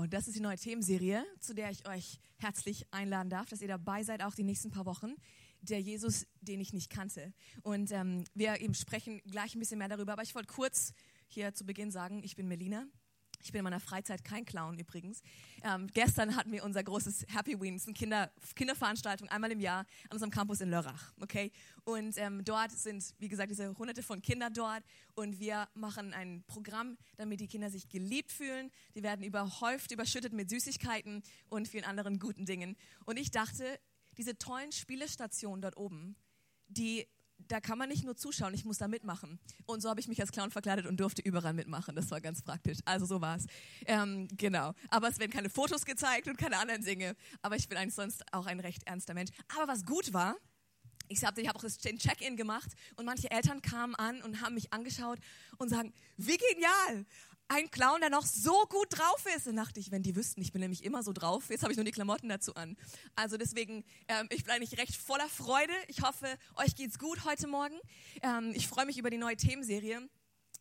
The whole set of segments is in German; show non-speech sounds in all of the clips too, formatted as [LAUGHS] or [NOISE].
Und das ist die neue Themenserie, zu der ich euch herzlich einladen darf, dass ihr dabei seid, auch die nächsten paar Wochen. Der Jesus, den ich nicht kannte. Und ähm, wir eben sprechen gleich ein bisschen mehr darüber. Aber ich wollte kurz hier zu Beginn sagen, ich bin Melina. Ich bin in meiner Freizeit kein Clown übrigens. Ähm, gestern hatten wir unser großes Happy Wings, eine Kinder, Kinderveranstaltung, einmal im Jahr an unserem Campus in Lörrach. Okay? Und ähm, dort sind, wie gesagt, diese hunderte von Kindern dort und wir machen ein Programm, damit die Kinder sich geliebt fühlen. Die werden überhäuft, überschüttet mit Süßigkeiten und vielen anderen guten Dingen. Und ich dachte, diese tollen Spielestationen dort oben, die da kann man nicht nur zuschauen, ich muss da mitmachen. Und so habe ich mich als Clown verkleidet und durfte überall mitmachen. Das war ganz praktisch. Also so war es. Ähm, genau. Aber es werden keine Fotos gezeigt und keine anderen Dinge. Aber ich bin eigentlich sonst auch ein recht ernster Mensch. Aber was gut war, ich habe ich hab auch den Check-in gemacht und manche Eltern kamen an und haben mich angeschaut und sagen, wie genial, ein Clown, der noch so gut drauf ist. Dann dachte ich, wenn die wüssten, ich bin nämlich immer so drauf. Jetzt habe ich nur die Klamotten dazu an. Also deswegen, ähm, ich bin eigentlich recht voller Freude. Ich hoffe, euch geht's gut heute Morgen. Ähm, ich freue mich über die neue Themenserie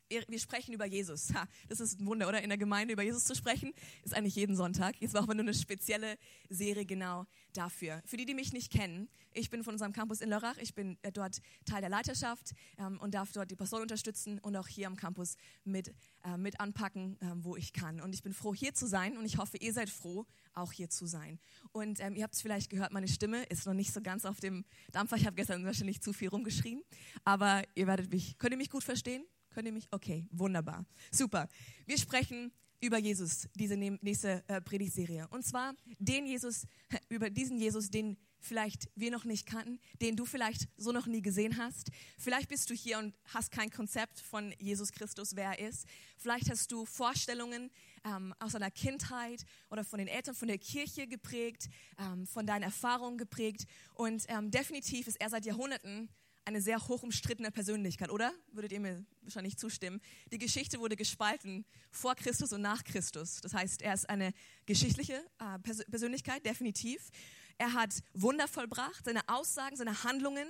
wir sprechen über Jesus. Ha, das ist ein Wunder, oder? In der Gemeinde über Jesus zu sprechen, ist eigentlich jeden Sonntag. Jetzt machen wir nur eine spezielle Serie genau dafür. Für die, die mich nicht kennen, ich bin von unserem Campus in Lörrach. Ich bin äh, dort Teil der Leiterschaft ähm, und darf dort die Person unterstützen und auch hier am Campus mit, äh, mit anpacken, äh, wo ich kann. Und ich bin froh, hier zu sein und ich hoffe, ihr seid froh, auch hier zu sein. Und ähm, ihr habt es vielleicht gehört, meine Stimme ist noch nicht so ganz auf dem Dampfer. Ich habe gestern wahrscheinlich zu viel rumgeschrien, aber ihr werdet mich, könnt ihr mich gut verstehen? Könnt ihr mich? Okay, wunderbar. Super. Wir sprechen über Jesus, diese nächste äh, Predigtserie. Und zwar den Jesus, [LAUGHS] über diesen Jesus, den vielleicht wir noch nicht kannten, den du vielleicht so noch nie gesehen hast. Vielleicht bist du hier und hast kein Konzept von Jesus Christus, wer er ist. Vielleicht hast du Vorstellungen ähm, aus deiner Kindheit oder von den Eltern, von der Kirche geprägt, ähm, von deinen Erfahrungen geprägt. Und ähm, definitiv ist er seit Jahrhunderten eine sehr hoch umstrittene Persönlichkeit, oder? Würdet ihr mir wahrscheinlich zustimmen? Die Geschichte wurde gespalten vor Christus und nach Christus. Das heißt, er ist eine geschichtliche äh, Persönlichkeit, definitiv. Er hat Wunder vollbracht. Seine Aussagen, seine Handlungen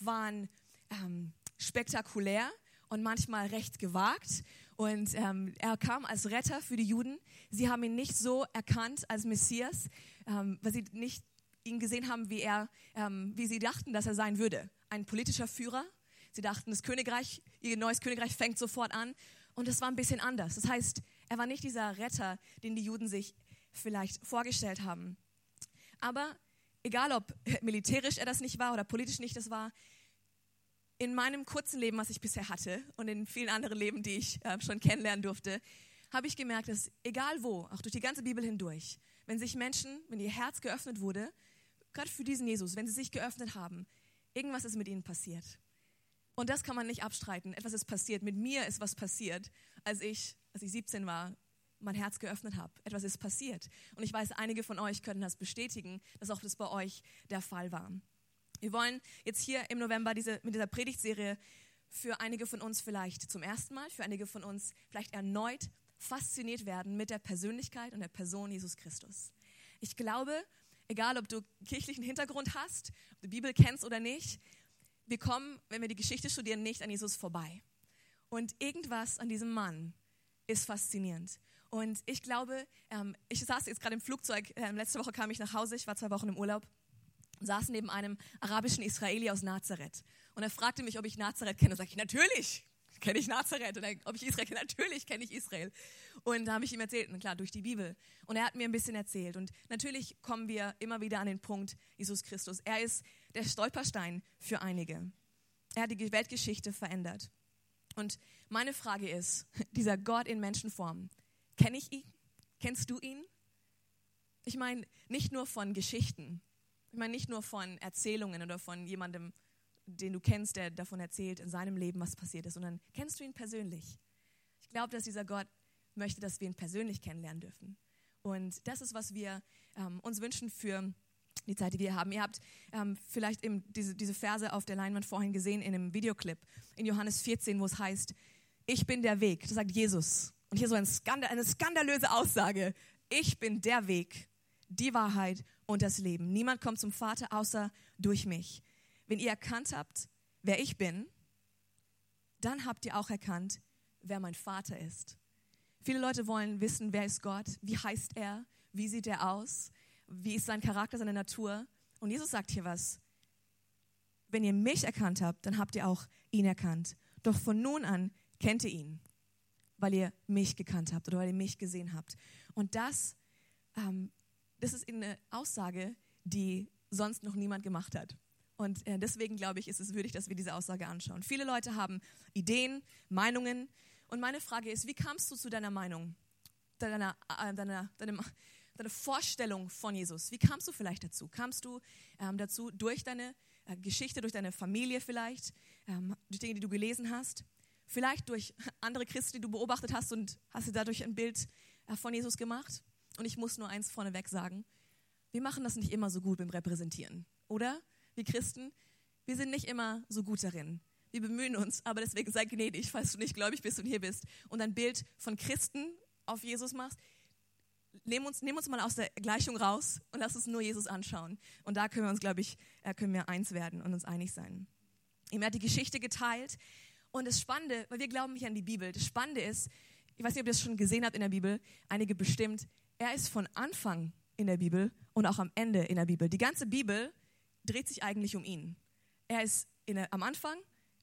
waren ähm, spektakulär und manchmal recht gewagt. Und ähm, er kam als Retter für die Juden. Sie haben ihn nicht so erkannt als Messias, ähm, weil sie nicht ihn gesehen haben, wie er, ähm, wie sie dachten, dass er sein würde ein politischer Führer. Sie dachten, das Königreich, ihr neues Königreich fängt sofort an. Und es war ein bisschen anders. Das heißt, er war nicht dieser Retter, den die Juden sich vielleicht vorgestellt haben. Aber egal, ob [LAUGHS] militärisch er das nicht war oder politisch nicht das war, in meinem kurzen Leben, was ich bisher hatte und in vielen anderen Leben, die ich äh, schon kennenlernen durfte, habe ich gemerkt, dass egal wo, auch durch die ganze Bibel hindurch, wenn sich Menschen, wenn ihr Herz geöffnet wurde, gerade für diesen Jesus, wenn sie sich geöffnet haben, Irgendwas ist mit ihnen passiert. Und das kann man nicht abstreiten. Etwas ist passiert. Mit mir ist was passiert, als ich, als ich 17 war, mein Herz geöffnet habe. Etwas ist passiert. Und ich weiß, einige von euch können das bestätigen, dass auch das bei euch der Fall war. Wir wollen jetzt hier im November diese, mit dieser Predigtserie für einige von uns vielleicht zum ersten Mal, für einige von uns vielleicht erneut fasziniert werden mit der Persönlichkeit und der Person Jesus Christus. Ich glaube, egal ob du kirchlichen Hintergrund hast, ob du Bibel kennst oder nicht, wir kommen, wenn wir die Geschichte studieren, nicht an Jesus vorbei. Und irgendwas an diesem Mann ist faszinierend. Und ich glaube, ähm, ich saß jetzt gerade im Flugzeug, ähm, letzte Woche kam ich nach Hause, ich war zwei Wochen im Urlaub, saß neben einem arabischen Israeli aus Nazareth. Und er fragte mich, ob ich Nazareth kenne. Und sage ich, natürlich, kenne ich Nazareth. Und dann, ob ich Israel kenne, natürlich kenne ich Israel. Und da habe ich ihm erzählt, und klar, durch die Bibel. Und er hat mir ein bisschen erzählt. Und natürlich kommen wir immer wieder an den Punkt, Jesus Christus. Er ist der Stolperstein für einige. Er hat die Weltgeschichte verändert. Und meine Frage ist, [LAUGHS] dieser Gott in Menschenform, kenne ich ihn? Kennst du ihn? Ich meine, nicht nur von Geschichten. Ich meine, nicht nur von Erzählungen oder von jemandem, den du kennst, der davon erzählt in seinem Leben, was passiert ist, sondern kennst du ihn persönlich? Ich glaube, dass dieser Gott möchte, dass wir ihn persönlich kennenlernen dürfen. Und das ist, was wir ähm, uns wünschen für die Zeit, die wir haben. Ihr habt ähm, vielleicht eben diese, diese Verse auf der Leinwand vorhin gesehen in einem Videoclip in Johannes 14, wo es heißt, ich bin der Weg. Das sagt Jesus. Und hier so ein Skandal, eine skandalöse Aussage. Ich bin der Weg, die Wahrheit und das Leben. Niemand kommt zum Vater außer durch mich. Wenn ihr erkannt habt, wer ich bin, dann habt ihr auch erkannt, wer mein Vater ist. Viele Leute wollen wissen, wer ist Gott, wie heißt er, wie sieht er aus, wie ist sein Charakter, seine Natur. Und Jesus sagt hier was. Wenn ihr mich erkannt habt, dann habt ihr auch ihn erkannt. Doch von nun an kennt ihr ihn, weil ihr mich gekannt habt oder weil ihr mich gesehen habt. Und das, ähm, das ist eine Aussage, die sonst noch niemand gemacht hat. Und äh, deswegen glaube ich, ist es würdig, dass wir diese Aussage anschauen. Viele Leute haben Ideen, Meinungen. Und meine Frage ist, wie kamst du zu deiner Meinung, deiner, äh, deiner, deiner, deine Vorstellung von Jesus? Wie kamst du vielleicht dazu? Kamst du ähm, dazu durch deine äh, Geschichte, durch deine Familie vielleicht, ähm, durch Dinge, die du gelesen hast? Vielleicht durch andere Christen, die du beobachtet hast und hast dir dadurch ein Bild äh, von Jesus gemacht? Und ich muss nur eins vorneweg sagen. Wir machen das nicht immer so gut beim Repräsentieren, oder? Wir Christen, wir sind nicht immer so gut darin. Wir bemühen uns, aber deswegen sei gnädig, falls du nicht gläubig bist und hier bist und ein Bild von Christen auf Jesus machst. Nehmen uns, nehm uns mal aus der Gleichung raus und lass uns nur Jesus anschauen. Und da können wir uns, glaube ich, äh, können wir eins werden und uns einig sein. Er hat die Geschichte geteilt. Und das Spannende, weil wir glauben nicht an die Bibel, das Spannende ist, ich weiß nicht, ob ihr das schon gesehen habt in der Bibel, einige bestimmt, er ist von Anfang in der Bibel und auch am Ende in der Bibel. Die ganze Bibel dreht sich eigentlich um ihn. Er ist der, am Anfang,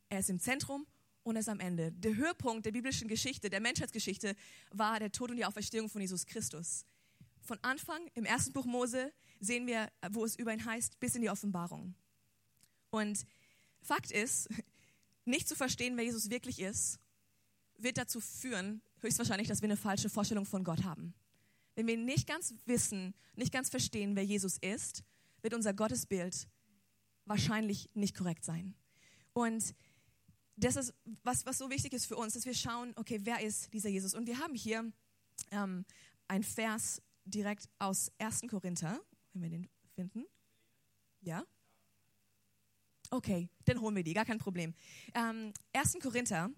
er ist im Zentrum und er ist am Ende. Der Höhepunkt der biblischen Geschichte, der Menschheitsgeschichte, war der Tod und die Auferstehung von Jesus Christus. Von Anfang im ersten Buch Mose sehen wir, wo es über ihn heißt, bis in die Offenbarung. Und Fakt ist, [LAUGHS] nicht zu verstehen, wer Jesus wirklich ist, wird dazu führen, höchstwahrscheinlich, dass wir eine falsche Vorstellung von Gott haben. Wenn wir nicht ganz wissen, nicht ganz verstehen, wer Jesus ist, wird unser Gottesbild wahrscheinlich nicht korrekt sein. Und das ist, was, was so wichtig ist für uns, dass wir schauen, okay, wer ist dieser Jesus? Und wir haben hier ähm, ein Vers direkt aus 1. Korinther, wenn wir den finden. Ja? Okay, dann holen wir die, gar kein Problem. Ähm, 1. Korinther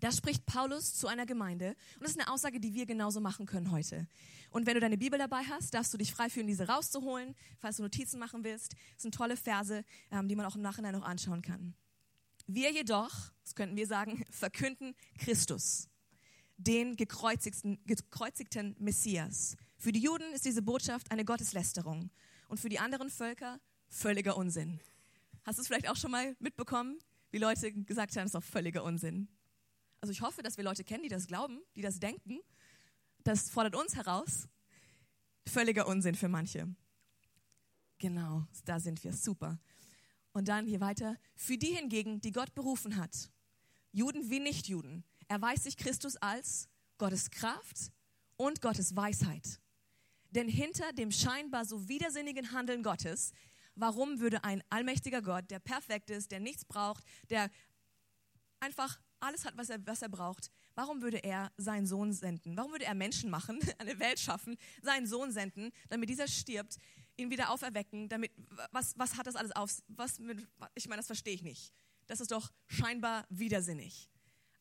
da spricht Paulus zu einer Gemeinde und das ist eine Aussage, die wir genauso machen können heute. Und wenn du deine Bibel dabei hast, darfst du dich frei fühlen, diese rauszuholen, falls du Notizen machen willst. Das sind tolle Verse, ähm, die man auch im Nachhinein noch anschauen kann. Wir jedoch, das könnten wir sagen, [LAUGHS] verkünden Christus, den gekreuzigten, gekreuzigten Messias. Für die Juden ist diese Botschaft eine Gotteslästerung und für die anderen Völker völliger Unsinn. Hast du es vielleicht auch schon mal mitbekommen, wie Leute gesagt haben, es ist doch völliger Unsinn? Also ich hoffe, dass wir Leute kennen, die das glauben, die das denken. Das fordert uns heraus. Völliger Unsinn für manche. Genau, da sind wir. Super. Und dann hier weiter. Für die hingegen, die Gott berufen hat, Juden wie Nichtjuden, erweist sich Christus als Gottes Kraft und Gottes Weisheit. Denn hinter dem scheinbar so widersinnigen Handeln Gottes, warum würde ein allmächtiger Gott, der perfekt ist, der nichts braucht, der einfach alles hat, was er, was er braucht, warum würde er seinen Sohn senden? Warum würde er Menschen machen, [LAUGHS] eine Welt schaffen, seinen Sohn senden, damit dieser stirbt, ihn wieder auferwecken, damit, was, was hat das alles auf, was mit, ich meine, das verstehe ich nicht. Das ist doch scheinbar widersinnig.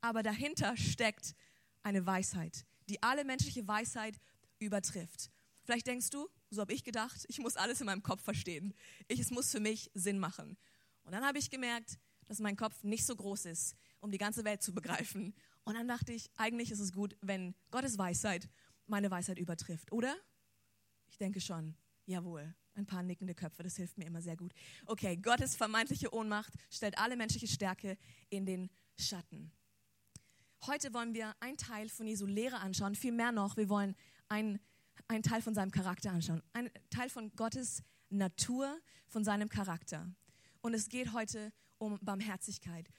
Aber dahinter steckt eine Weisheit, die alle menschliche Weisheit übertrifft. Vielleicht denkst du, so habe ich gedacht, ich muss alles in meinem Kopf verstehen. Ich, es muss für mich Sinn machen. Und dann habe ich gemerkt, dass mein Kopf nicht so groß ist, um die ganze Welt zu begreifen. Und dann dachte ich, eigentlich ist es gut, wenn Gottes Weisheit meine Weisheit übertrifft, oder? Ich denke schon. Jawohl. Ein paar nickende Köpfe, das hilft mir immer sehr gut. Okay, Gottes vermeintliche Ohnmacht stellt alle menschliche Stärke in den Schatten. Heute wollen wir einen Teil von Jesu Lehre anschauen, viel mehr noch, wir wollen einen, einen Teil von seinem Charakter anschauen, einen Teil von Gottes Natur, von seinem Charakter. Und es geht heute um Barmherzigkeit.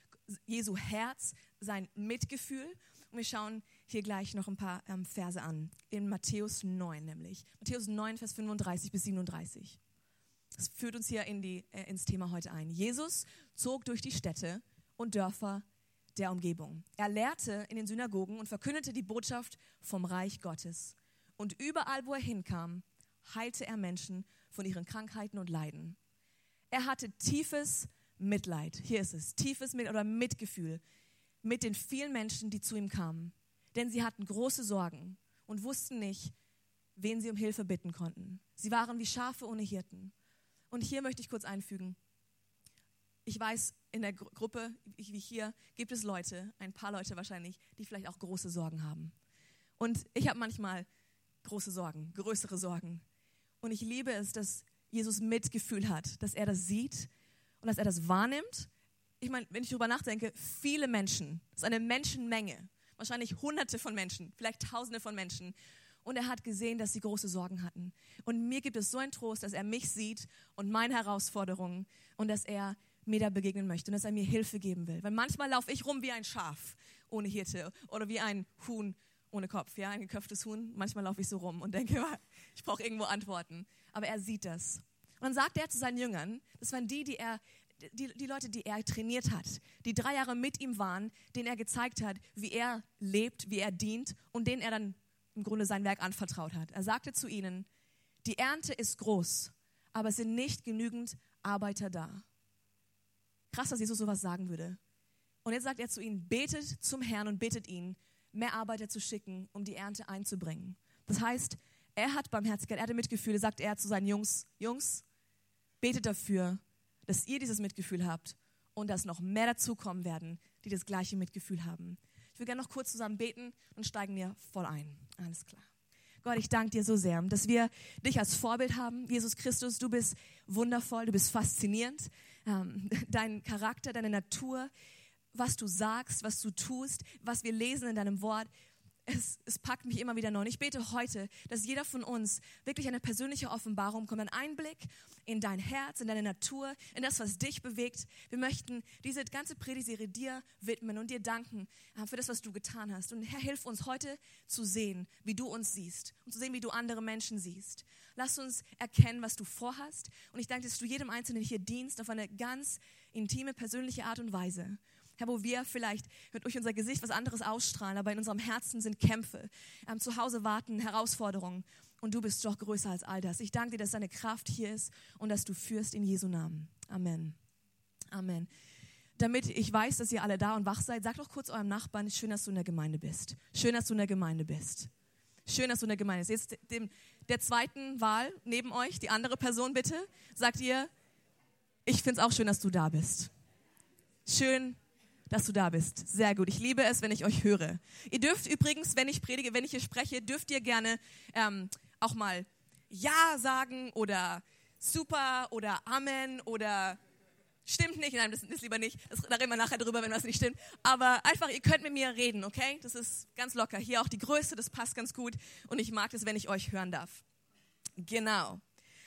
Jesu Herz, sein Mitgefühl. Und wir schauen hier gleich noch ein paar ähm, Verse an. In Matthäus 9 nämlich. Matthäus 9, Vers 35 bis 37. Das führt uns hier in die, äh, ins Thema heute ein. Jesus zog durch die Städte und Dörfer der Umgebung. Er lehrte in den Synagogen und verkündete die Botschaft vom Reich Gottes. Und überall, wo er hinkam, heilte er Menschen von ihren Krankheiten und Leiden. Er hatte tiefes Mitleid. Hier ist es. Tiefes Mitleid oder Mitgefühl mit den vielen Menschen, die zu ihm kamen. Denn sie hatten große Sorgen und wussten nicht, wen sie um Hilfe bitten konnten. Sie waren wie Schafe ohne Hirten. Und hier möchte ich kurz einfügen. Ich weiß, in der Gruppe wie hier gibt es Leute, ein paar Leute wahrscheinlich, die vielleicht auch große Sorgen haben. Und ich habe manchmal große Sorgen, größere Sorgen. Und ich liebe es, dass Jesus Mitgefühl hat, dass er das sieht und dass er das wahrnimmt. Ich meine, wenn ich darüber nachdenke, viele Menschen, das ist eine Menschenmenge, wahrscheinlich hunderte von Menschen, vielleicht tausende von Menschen. Und er hat gesehen, dass sie große Sorgen hatten. Und mir gibt es so einen Trost, dass er mich sieht und meine Herausforderungen und dass er mir da begegnen möchte und dass er mir Hilfe geben will. Weil manchmal laufe ich rum wie ein Schaf ohne Hirte oder wie ein Huhn ohne Kopf, ja, ein geköpftes Huhn. Manchmal laufe ich so rum und denke, [LAUGHS] ich brauche irgendwo Antworten. Aber er sieht das. Und dann sagt er zu seinen Jüngern, das waren die, die er, die, die Leute, die er trainiert hat, die drei Jahre mit ihm waren, denen er gezeigt hat, wie er lebt, wie er dient und denen er dann im Grunde sein Werk anvertraut hat. Er sagte zu ihnen, die Ernte ist groß, aber es sind nicht genügend Arbeiter da. Krass, dass Jesus sowas sagen würde. Und jetzt sagt er zu ihnen, betet zum Herrn und bittet ihn, mehr Arbeiter zu schicken, um die Ernte einzubringen. Das heißt, er hat Barmherzigkeit, er hatte Mitgefühl, sagt er zu seinen Jungs, Jungs, betet dafür, dass ihr dieses Mitgefühl habt und dass noch mehr dazukommen werden, die das gleiche Mitgefühl haben. Ich will gerne noch kurz zusammen beten und steigen wir voll ein. Alles klar. Gott, ich danke dir so sehr, dass wir dich als Vorbild haben. Jesus Christus, du bist wundervoll, du bist faszinierend. Ähm, [LAUGHS] dein Charakter, deine Natur, was du sagst, was du tust, was wir lesen in deinem Wort, es, es, packt mich immer wieder neu. Und ich bete heute, dass jeder von uns wirklich eine persönliche Offenbarung kommt, ein Einblick in dein Herz, in deine Natur, in das, was dich bewegt. Wir möchten diese ganze Predigserie dir widmen und dir danken äh, für das, was du getan hast. Und Herr, hilf uns heute zu sehen, wie du uns siehst und zu sehen, wie du andere Menschen siehst. Lass uns erkennen, was du vorhast. Und ich danke, dass du jedem Einzelnen hier dienst auf eine ganz intime, persönliche Art und Weise. Herr, wo wir vielleicht durch unser Gesicht was anderes ausstrahlen, aber in unserem Herzen sind Kämpfe. Ähm, zu Hause warten Herausforderungen. Und du bist doch größer als all das. Ich danke dir, dass deine Kraft hier ist und dass du führst in Jesu Namen. Amen. Amen. Damit ich weiß, dass ihr alle da und wach seid, sag doch kurz eurem Nachbarn, schön, dass du in der Gemeinde bist. Schön, dass du in der Gemeinde bist. Schön, dass du in der Gemeinde bist. Jetzt dem, der zweiten Wahl neben euch, die andere Person bitte, sagt ihr, ich finde es auch schön, dass du da bist. Schön, dass du da bist. Sehr gut. Ich liebe es, wenn ich euch höre. Ihr dürft übrigens, wenn ich predige, wenn ich hier spreche, dürft ihr gerne ähm, auch mal Ja sagen oder Super oder Amen oder Stimmt nicht, nein, das ist lieber nicht. Das, da reden wir nachher drüber, wenn was nicht stimmt. Aber einfach, ihr könnt mit mir reden, okay? Das ist ganz locker. Hier auch die Größe, das passt ganz gut. Und ich mag es, wenn ich euch hören darf. Genau.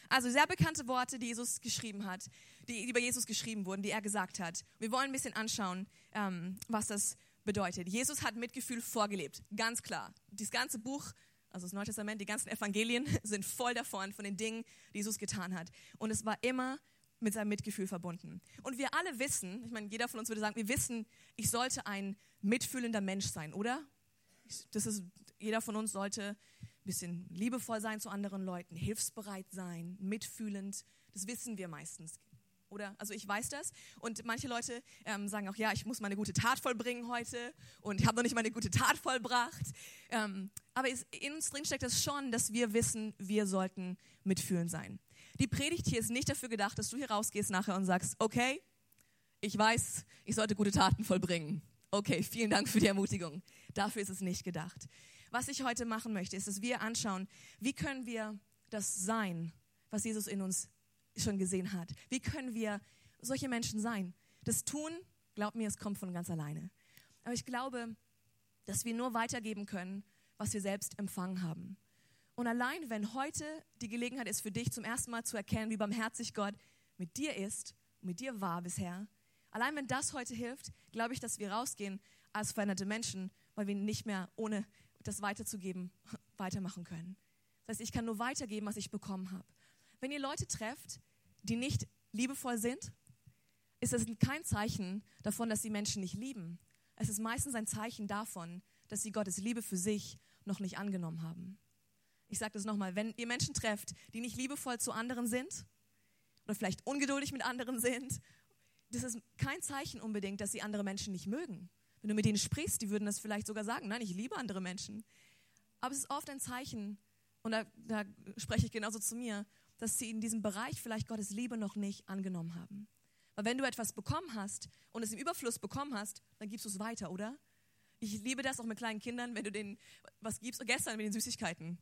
Also sehr bekannte Worte, die Jesus geschrieben hat, die über Jesus geschrieben wurden, die er gesagt hat. Wir wollen ein bisschen anschauen, ähm, was das bedeutet. Jesus hat Mitgefühl vorgelebt, ganz klar. Das ganze Buch, also das Neue Testament, die ganzen Evangelien [LAUGHS] sind voll davon, von den Dingen, die Jesus getan hat. Und es war immer mit seinem Mitgefühl verbunden. Und wir alle wissen, ich meine, jeder von uns würde sagen, wir wissen, ich sollte ein mitfühlender Mensch sein, oder? Das ist, jeder von uns sollte ein bisschen liebevoll sein zu anderen Leuten, hilfsbereit sein, mitfühlend. Das wissen wir meistens. Oder? Also ich weiß das. Und manche Leute ähm, sagen auch, ja, ich muss meine gute Tat vollbringen heute und ich habe noch nicht meine gute Tat vollbracht. Ähm, aber in uns drin steckt das schon, dass wir wissen, wir sollten mitfühlend sein. Die Predigt hier ist nicht dafür gedacht, dass du hier rausgehst nachher und sagst, okay, ich weiß, ich sollte gute Taten vollbringen. Okay, vielen Dank für die Ermutigung. Dafür ist es nicht gedacht. Was ich heute machen möchte, ist, dass wir anschauen, wie können wir das sein, was Jesus in uns schon gesehen hat. Wie können wir solche Menschen sein? Das tun, glaub mir, es kommt von ganz alleine. Aber ich glaube, dass wir nur weitergeben können, was wir selbst empfangen haben. Und allein, wenn heute die Gelegenheit ist für dich, zum ersten Mal zu erkennen, wie barmherzig Gott mit dir ist, mit dir war bisher, allein wenn das heute hilft, glaube ich, dass wir rausgehen als veränderte Menschen, weil wir nicht mehr ohne das weiterzugeben, [LAUGHS] weitermachen können. Das heißt, ich kann nur weitergeben, was ich bekommen habe. Wenn ihr Leute trefft, die nicht liebevoll sind, ist das kein Zeichen davon, dass sie Menschen nicht lieben. Es ist meistens ein Zeichen davon, dass sie Gottes Liebe für sich noch nicht angenommen haben. Ich sage das nochmal, wenn ihr Menschen trefft, die nicht liebevoll zu anderen sind oder vielleicht ungeduldig mit anderen sind, das ist kein Zeichen unbedingt, dass sie andere Menschen nicht mögen. Wenn du mit denen sprichst, die würden das vielleicht sogar sagen, nein, ich liebe andere Menschen. Aber es ist oft ein Zeichen, und da, da spreche ich genauso zu mir, dass sie in diesem Bereich vielleicht Gottes Liebe noch nicht angenommen haben. Weil wenn du etwas bekommen hast und es im Überfluss bekommen hast, dann gibst du es weiter, oder? Ich liebe das auch mit kleinen Kindern, wenn du denen was gibst. Gestern mit den Süßigkeiten.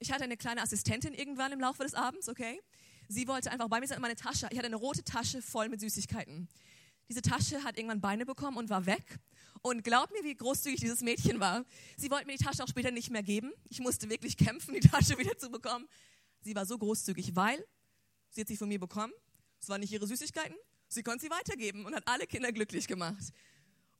Ich hatte eine kleine Assistentin irgendwann im Laufe des Abends, okay? Sie wollte einfach bei mir sein in meine Tasche. Ich hatte eine rote Tasche voll mit Süßigkeiten. Diese Tasche hat irgendwann Beine bekommen und war weg. Und glaub mir, wie großzügig dieses Mädchen war. Sie wollte mir die Tasche auch später nicht mehr geben. Ich musste wirklich kämpfen, die Tasche wieder zu bekommen. Sie war so großzügig, weil sie hat sie von mir bekommen. Es waren nicht ihre Süßigkeiten. Sie konnte sie weitergeben und hat alle Kinder glücklich gemacht.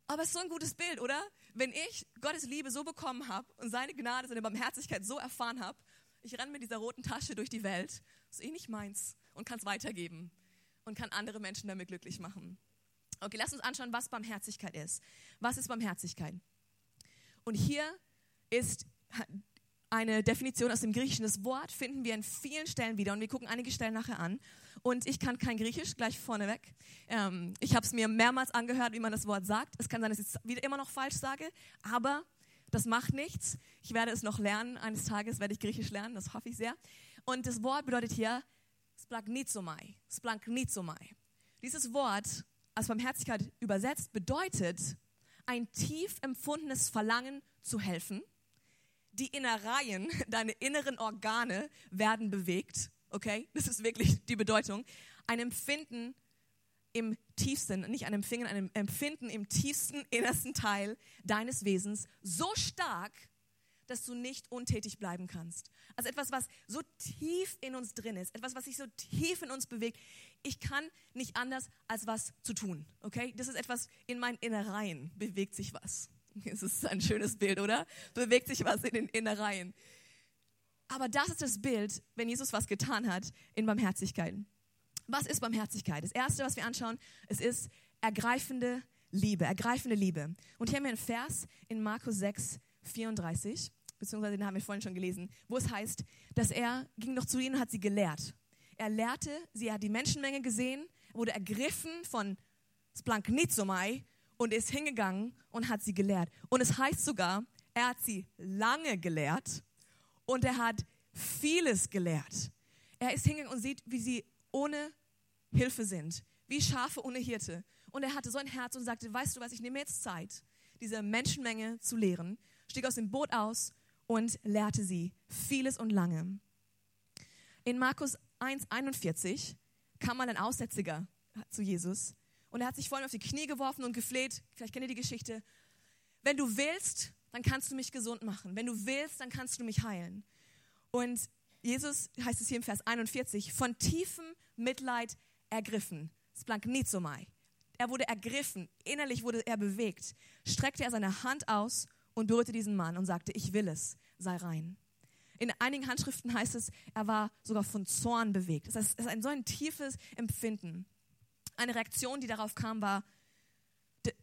Aber es ist so ein gutes Bild, oder? Wenn ich Gottes Liebe so bekommen habe und seine Gnade, seine Barmherzigkeit so erfahren habe, ich renne mit dieser roten Tasche durch die Welt, ist eh nicht meins und kann es weitergeben und kann andere Menschen damit glücklich machen. Okay, lass uns anschauen, was Barmherzigkeit ist. Was ist Barmherzigkeit? Und hier ist eine Definition aus dem Griechischen. Das Wort finden wir in vielen Stellen wieder und wir gucken einige Stellen nachher an. Und ich kann kein Griechisch, gleich vorneweg. Ähm, ich habe es mir mehrmals angehört, wie man das Wort sagt. Es kann sein, dass ich es wieder immer noch falsch sage, aber das macht nichts. Ich werde es noch lernen. Eines Tages werde ich Griechisch lernen, das hoffe ich sehr. Und das Wort bedeutet hier splagnizomai. Splagnizomai. Dieses Wort, als Barmherzigkeit übersetzt, bedeutet ein tief empfundenes Verlangen zu helfen. Die Innereien, [LAUGHS] deine inneren Organe werden bewegt okay? Das ist wirklich die Bedeutung. Ein Empfinden im tiefsten, nicht ein Empfinden, ein Empfinden im tiefsten, innersten Teil deines Wesens so stark, dass du nicht untätig bleiben kannst. Also etwas, was so tief in uns drin ist, etwas, was sich so tief in uns bewegt. Ich kann nicht anders, als was zu tun, okay? Das ist etwas, in meinen Innereien bewegt sich was. [LAUGHS] Das ist ein schönes Bild, oder? Bewegt sich was in den Innereien. Aber das ist das Bild, wenn Jesus was getan hat in Barmherzigkeit. Was ist Barmherzigkeit? Das erste, was wir anschauen, es ist ergreifende Liebe, ergreifende Liebe. Und hier haben wir einen Vers in Markus 6, 34, beziehungsweise den haben wir vorhin schon gelesen, wo es heißt, dass er ging noch zu ihnen und hat sie gelehrt. Er lehrte, sie hat die Menschenmenge gesehen, wurde ergriffen von Splanknizomai und ist hingegangen und hat sie gelehrt. Und es heißt sogar, er hat sie lange gelehrt und er hat vieles gelehrt. Er ist hingegangen und sieht, wie sie ohne Hilfe sind, wie Schafe ohne Hirte. Und er hatte so ein Herz und sagte, weißt du was, ich nehme jetzt Zeit, diese Menschenmenge zu lehren, stieg aus dem Boot aus und lehrte sie vieles und lange. In Markus 1,41 kam mal ein Aussätziger zu Jesus und er hat sich vor allem auf die Knie geworfen und gefleht. Vielleicht kennt ihr die Geschichte. Wenn du willst, dann kannst du mich gesund machen. Wenn du willst, dann kannst du mich heilen. Und Jesus, heißt es hier im Vers 41, von tiefem Mitleid ergriffen. Splanknizomai. Er wurde ergriffen, innerlich wurde er bewegt. Streckte er seine Hand aus und berührte diesen Mann und sagte, ich will es, sei rein. In einigen Handschriften heißt es, er war sogar von Zorn bewegt. Das ist ein so ein tiefes Empfinden. Eine Reaktion, die darauf kam, war,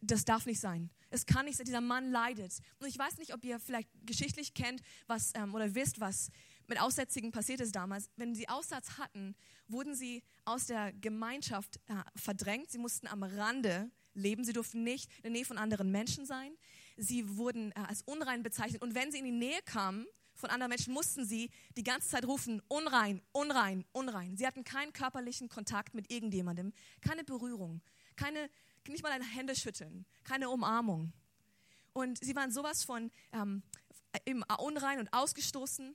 das darf nicht sein. Es kann nicht sein, dieser Mann leidet. Und ich weiß nicht, ob ihr vielleicht geschichtlich kennt was, ähm, oder wisst, was mit Aussätzigen passiert ist damals. Wenn sie Aussatz hatten, wurden sie aus der Gemeinschaft äh, verdrängt. Sie mussten am Rande leben. Sie durften nicht in der Nähe von anderen Menschen sein. Sie wurden äh, als unrein bezeichnet. Und wenn sie in die Nähe kamen von anderen Menschen, mussten sie die ganze Zeit rufen, unrein, unrein, unrein. Sie hatten keinen körperlichen Kontakt mit irgendjemandem, keine Berührung, keine nicht mal ein Händeschütteln, keine Umarmung. Und sie waren sowas von ähm, unrein und ausgestoßen.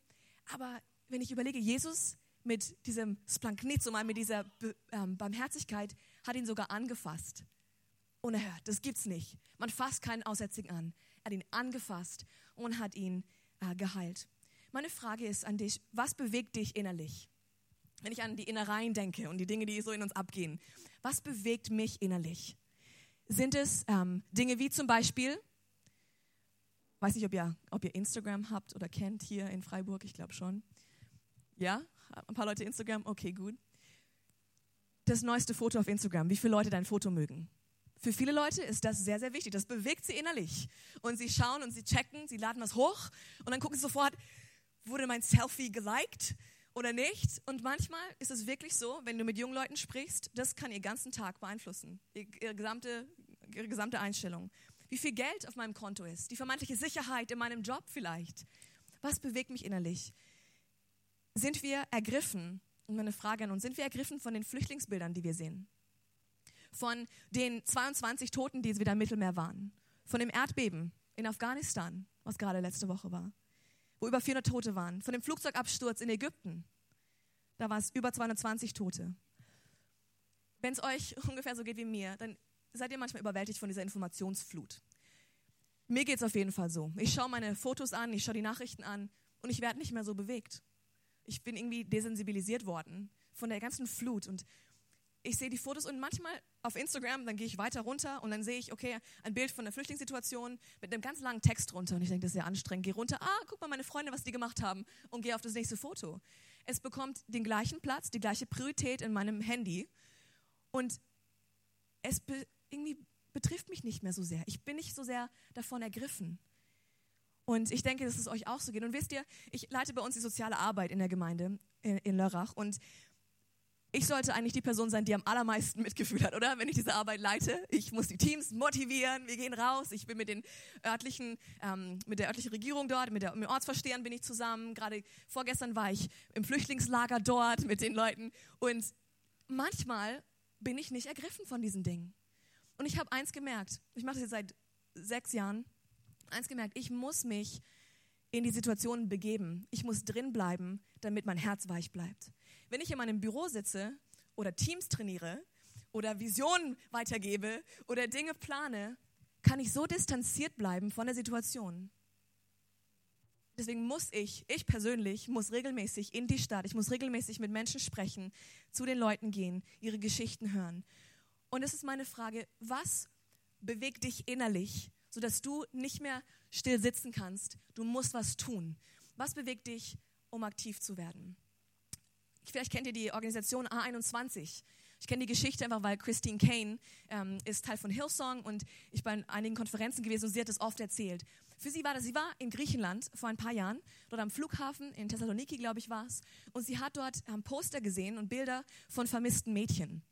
Aber wenn ich überlege, Jesus mit diesem Splanknizum, mit dieser ähm, Barmherzigkeit, hat ihn sogar angefasst. Unerhört, das gibt's nicht. Man fasst keinen Aussätzigen an. Er hat ihn angefasst und hat ihn äh, geheilt. Meine Frage ist an dich, was bewegt dich innerlich? Wenn ich an die Innereien denke und die Dinge, die so in uns abgehen, was bewegt mich innerlich? sind es ähm, Dinge wie zum Beispiel, weiß nicht, ob ihr, ob ihr Instagram habt oder kennt hier in Freiburg, ich glaube schon. Ja, ein paar Leute Instagram, okay, gut. Das neueste Foto auf Instagram, wie viele Leute dein Foto mögen. Für viele Leute ist das sehr, sehr wichtig. Das bewegt sie innerlich. Und sie schauen und sie checken, sie laden was hoch und dann gucken sie sofort, wurde mein Selfie geliked oder nicht? Und manchmal ist es wirklich so, wenn du mit jungen Leuten sprichst, das kann ihr ganzen Tag beeinflussen, ihre gesamte ihre gesamte Einstellung. Wie viel Geld auf meinem Konto ist, die vermeintliche Sicherheit in meinem Job vielleicht. Was bewegt mich innerlich? Sind wir ergriffen, und meine Frage an uns, sind wir ergriffen von den Flüchtlingsbildern, die wir sehen? Von den 22 Toten, die wieder im Mittelmeer waren? Von dem Erdbeben, in Afghanistan, was gerade letzte Woche war, wo über 400 Tote waren. Von dem Flugzeugabsturz in Ägypten, da war es über 220 Tote. Wenn es euch [LAUGHS] ungefähr so geht wie mir, dann seid ihr manchmal überwältigt von dieser Informationsflut. Mir geht es auf jeden Fall so. Ich schaue meine Fotos an, ich schaue die Nachrichten an und ich werde nicht mehr so bewegt. Ich bin irgendwie desensibilisiert worden von der ganzen Flut und ich sehe die Fotos und manchmal auf Instagram, dann gehe ich weiter runter und dann sehe ich, okay, ein Bild von der Flüchtlingssituation mit einem ganz langen Text drunter und ich denke, das ist ja anstrengend. Gehe runter, ah, guck mal meine Freunde, was die gemacht haben und gehe auf das nächste Foto. Es bekommt den gleichen Platz, die gleiche Priorität in meinem Handy und es be irgendwie betrifft mich nicht mehr so sehr. Ich bin nicht so sehr davon ergriffen. Und ich denke, dass es euch auch so geht. Und wisst ihr, ich leite bei uns die soziale Arbeit in der Gemeinde in, in Lörrach und ich sollte eigentlich die Person sein, die am allermeisten Mitgefühl hat, oder? Wenn ich diese Arbeit leite. Ich muss die Teams motivieren, wir gehen raus. Ich bin mit den örtlichen, ähm, mit der örtlichen Regierung dort, mit, der, mit dem Ortsverstehern bin ich zusammen. Gerade vorgestern war ich im Flüchtlingslager dort mit den Leuten. Und manchmal bin ich nicht ergriffen von diesen Dingen. Und ich habe eins gemerkt. Ich mache das jetzt seit sechs Jahren. Eins gemerkt, ich muss mich in die Situation begeben. Ich muss drin bleiben, damit mein Herz weich bleibt. Wenn ich in meinem Büro sitze oder Teams trainiere oder Visionen weitergebe oder Dinge plane, kann ich so distanziert bleiben von der Situation. Deswegen muss ich, ich persönlich, muss regelmäßig in die Stadt, ich muss regelmäßig mit Menschen sprechen, zu den Leuten gehen, ihre Geschichten hören. Und es ist meine Frage, was bewegt dich innerlich, sodass du nicht mehr still sitzen kannst? Du musst was tun. Was bewegt dich, um aktiv zu werden? Vielleicht kennt ihr die Organisation A21. Ich kenne die Geschichte einfach, weil Christine Kane ähm, ist Teil von Hillsong und ich bin bei einigen Konferenzen gewesen und sie hat es oft erzählt. Für sie war das, sie war in Griechenland vor ein paar Jahren, dort am Flughafen in Thessaloniki, glaube ich, war es. Und sie hat dort ähm, Poster gesehen und Bilder von vermissten Mädchen.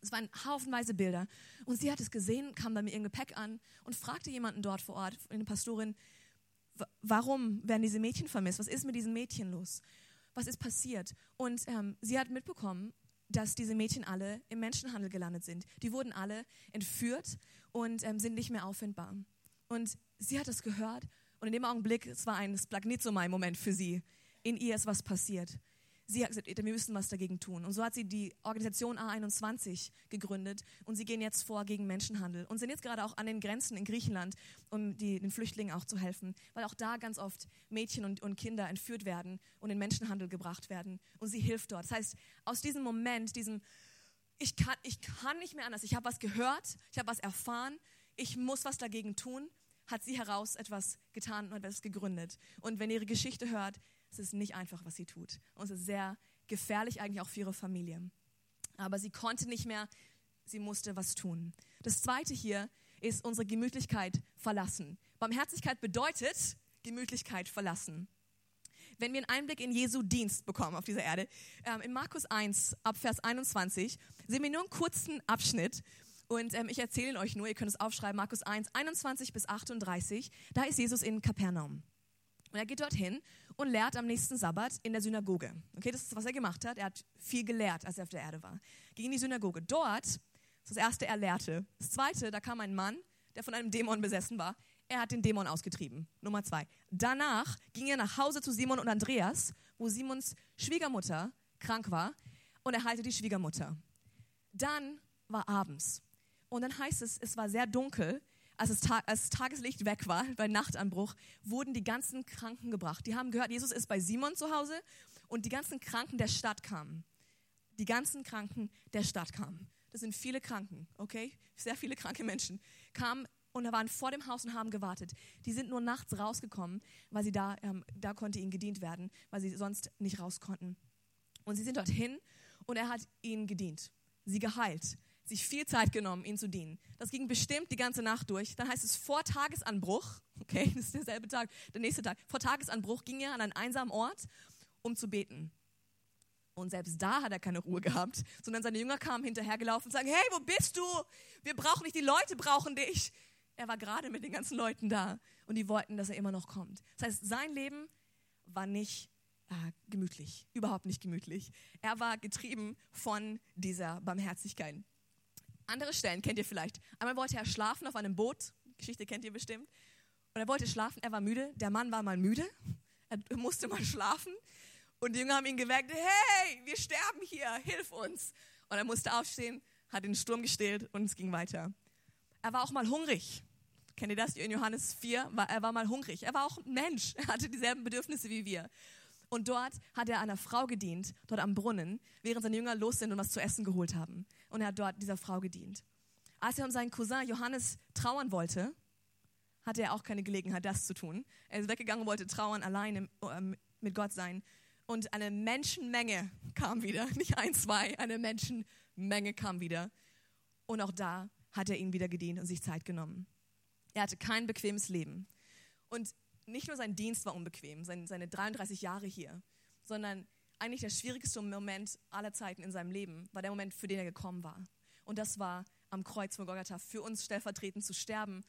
Es waren haufenweise Bilder. Und sie hat es gesehen, kam bei mir ihrem Gepäck an und fragte jemanden dort vor Ort, eine Pastorin, warum werden diese Mädchen vermisst? Was ist mit diesen Mädchen los? Was ist passiert? Und ähm, sie hat mitbekommen, dass diese Mädchen alle im Menschenhandel gelandet sind. Die wurden alle entführt und ähm, sind nicht mehr auffindbar. Und sie hat das gehört und in dem Augenblick, es war ein Splagnizomai-Moment für sie. In ihr ist was passiert sie hat gesagt, wir müssen was dagegen tun. Und so hat sie die Organisation A21 gegründet und sie gehen jetzt vor gegen Menschenhandel und sind jetzt gerade auch an den Grenzen in Griechenland, um die, den Flüchtlingen auch zu helfen, weil auch da ganz oft Mädchen und, und Kinder entführt werden und in Menschenhandel gebracht werden und sie hilft dort. Das heißt, aus diesem Moment, diesem, ich kann, ich kann nicht mehr anders, ich habe was gehört, ich habe was erfahren, ich muss was dagegen tun, hat sie heraus etwas getan und etwas gegründet. Und wenn ihr ihre Geschichte hört, es ist nicht einfach, was sie tut. Und es ist sehr gefährlich eigentlich auch für ihre Familie. Aber sie konnte nicht mehr, sie musste was tun. Das zweite hier ist unsere Gemütlichkeit verlassen. Barmherzigkeit bedeutet Gemütlichkeit verlassen. Wenn wir einen Einblick in Jesu Dienst bekommen auf dieser Erde, ähm, in Markus 1 ab Vers 21 sehen wir nur einen kurzen Abschnitt und ähm, ich erzähle ihn euch nur, ihr könnt es aufschreiben, Markus 1, 21 bis 38, da ist Jesus in Kapernaum. Und er geht dorthin und lehrt am nächsten Sabbat in der Synagoge. Okay, das ist, was er gemacht hat. Er hat viel gelehrt, als er auf der Erde war. Ging in die Synagoge. Dort, ist das erste, er lehrte. Das zweite, da kam ein Mann, der von einem Dämon besessen war. Er hat den Dämon ausgetrieben. Nummer zwei. Danach ging er nach Hause zu Simon und Andreas, wo Simons Schwiegermutter krank war, und er heilte die Schwiegermutter. Dann war abends. Und dann heißt es, es war sehr dunkel als das, Tag, als das Tageslicht weg war, bei Nachtanbruch, wurden die ganzen Kranken gebracht. Die haben gehört, Jesus ist bei Simon zu Hause und die ganzen Kranken der Stadt kamen. Die ganzen Kranken der Stadt kamen. Das sind viele Kranken, okay? Sehr viele kranke Menschen kamen und waren vor dem Haus und haben gewartet. Die sind nur nachts rausgekommen, weil sie da, ähm, da konnte ihnen gedient werden, weil sie sonst nicht raus konnten. Und sie sind dorthin und er hat ihnen gedient, sie geheilt, sich viel Zeit genommen, ihn zu dienen. Das ging bestimmt die ganze Nacht durch. Dann heißt es vor Tagesanbruch, [LAUGHS] okay, das ist derselbe Tag, der nächste Tag, vor Tagesanbruch ging er an einen einsamen Ort, um zu beten. Und selbst da hat er keine Ruhe gehabt, sondern seine Jünger kamen hinterhergelaufen und sagen, hey, wo bist du? Wir brauchen dich, die Leute brauchen dich. Er war gerade mit den ganzen Leuten da und die wollten, dass er immer noch kommt. Das heißt, sein Leben war nicht äh, gemütlich, überhaupt nicht gemütlich. Er war getrieben von dieser Barmherzigkeit. Andere Stellen kennt ihr vielleicht. Einmal wollte er schlafen auf einem Boot. Geschichte kennt ihr bestimmt. Und er wollte schlafen, er war müde. Der Mann war mal müde. Er [LAUGHS] musste mal schlafen. Und die Jünger haben ihn geweckt, hey, wir sterben hier, hilf uns. Und er musste aufstehen, hat den Sturm gestillt und es ging weiter. Er war auch mal hungrig. Kennt ihr das? In Johannes 4, war, er war mal hungrig. Er war auch Mensch. Er hatte dieselben Bedürfnisse wie wir. Und dort hat er einer Frau gedient, dort am Brunnen, während seine Jünger los sind und was zu essen geholt haben. Und er hat dort dieser Frau gedient. Als er um seinen Cousin Johannes trauern wollte, hatte er auch keine Gelegenheit, das zu tun. Er ist weggegangen wollte trauern, alleine ähm, mit Gott sein. Und eine Menschenmenge kam wieder. [LAUGHS] Nicht ein, zwei, eine Menschenmenge kam wieder. Und auch da hat er ihnen wieder gedient und sich Zeit genommen. Er hatte kein bequemes Leben. Und nicht nur sein Dienst war unbequem, seine 33 Jahre hier, sondern eigentlich der schwierigste Moment aller Zeiten in seinem Leben war der Moment, für den er gekommen war. Und das war am Kreuz von Golgatha, für uns stellvertretend zu sterben,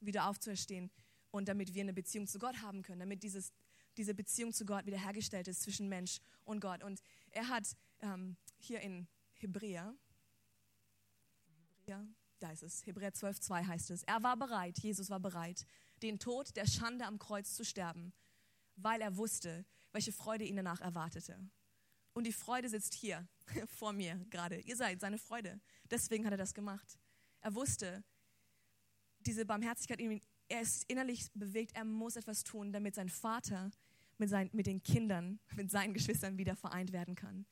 wieder aufzuerstehen und damit wir eine Beziehung zu Gott haben können, damit dieses, diese Beziehung zu Gott wiederhergestellt ist zwischen Mensch und Gott. Und er hat ähm, hier in Hebräer, Hebräer, da ist es, Hebräer 12, 2 heißt es, er war bereit, Jesus war bereit, den Tod der Schande am Kreuz zu sterben, weil er wusste, welche Freude ihn danach erwartete. Und die Freude sitzt hier [LAUGHS] vor mir gerade. Ihr seid seine Freude. Deswegen hat er das gemacht. Er wusste, diese Barmherzigkeit, er ist innerlich bewegt, er muss etwas tun, damit sein Vater mit, sein, mit den Kindern, [LAUGHS] mit seinen Geschwistern wieder vereint werden kann.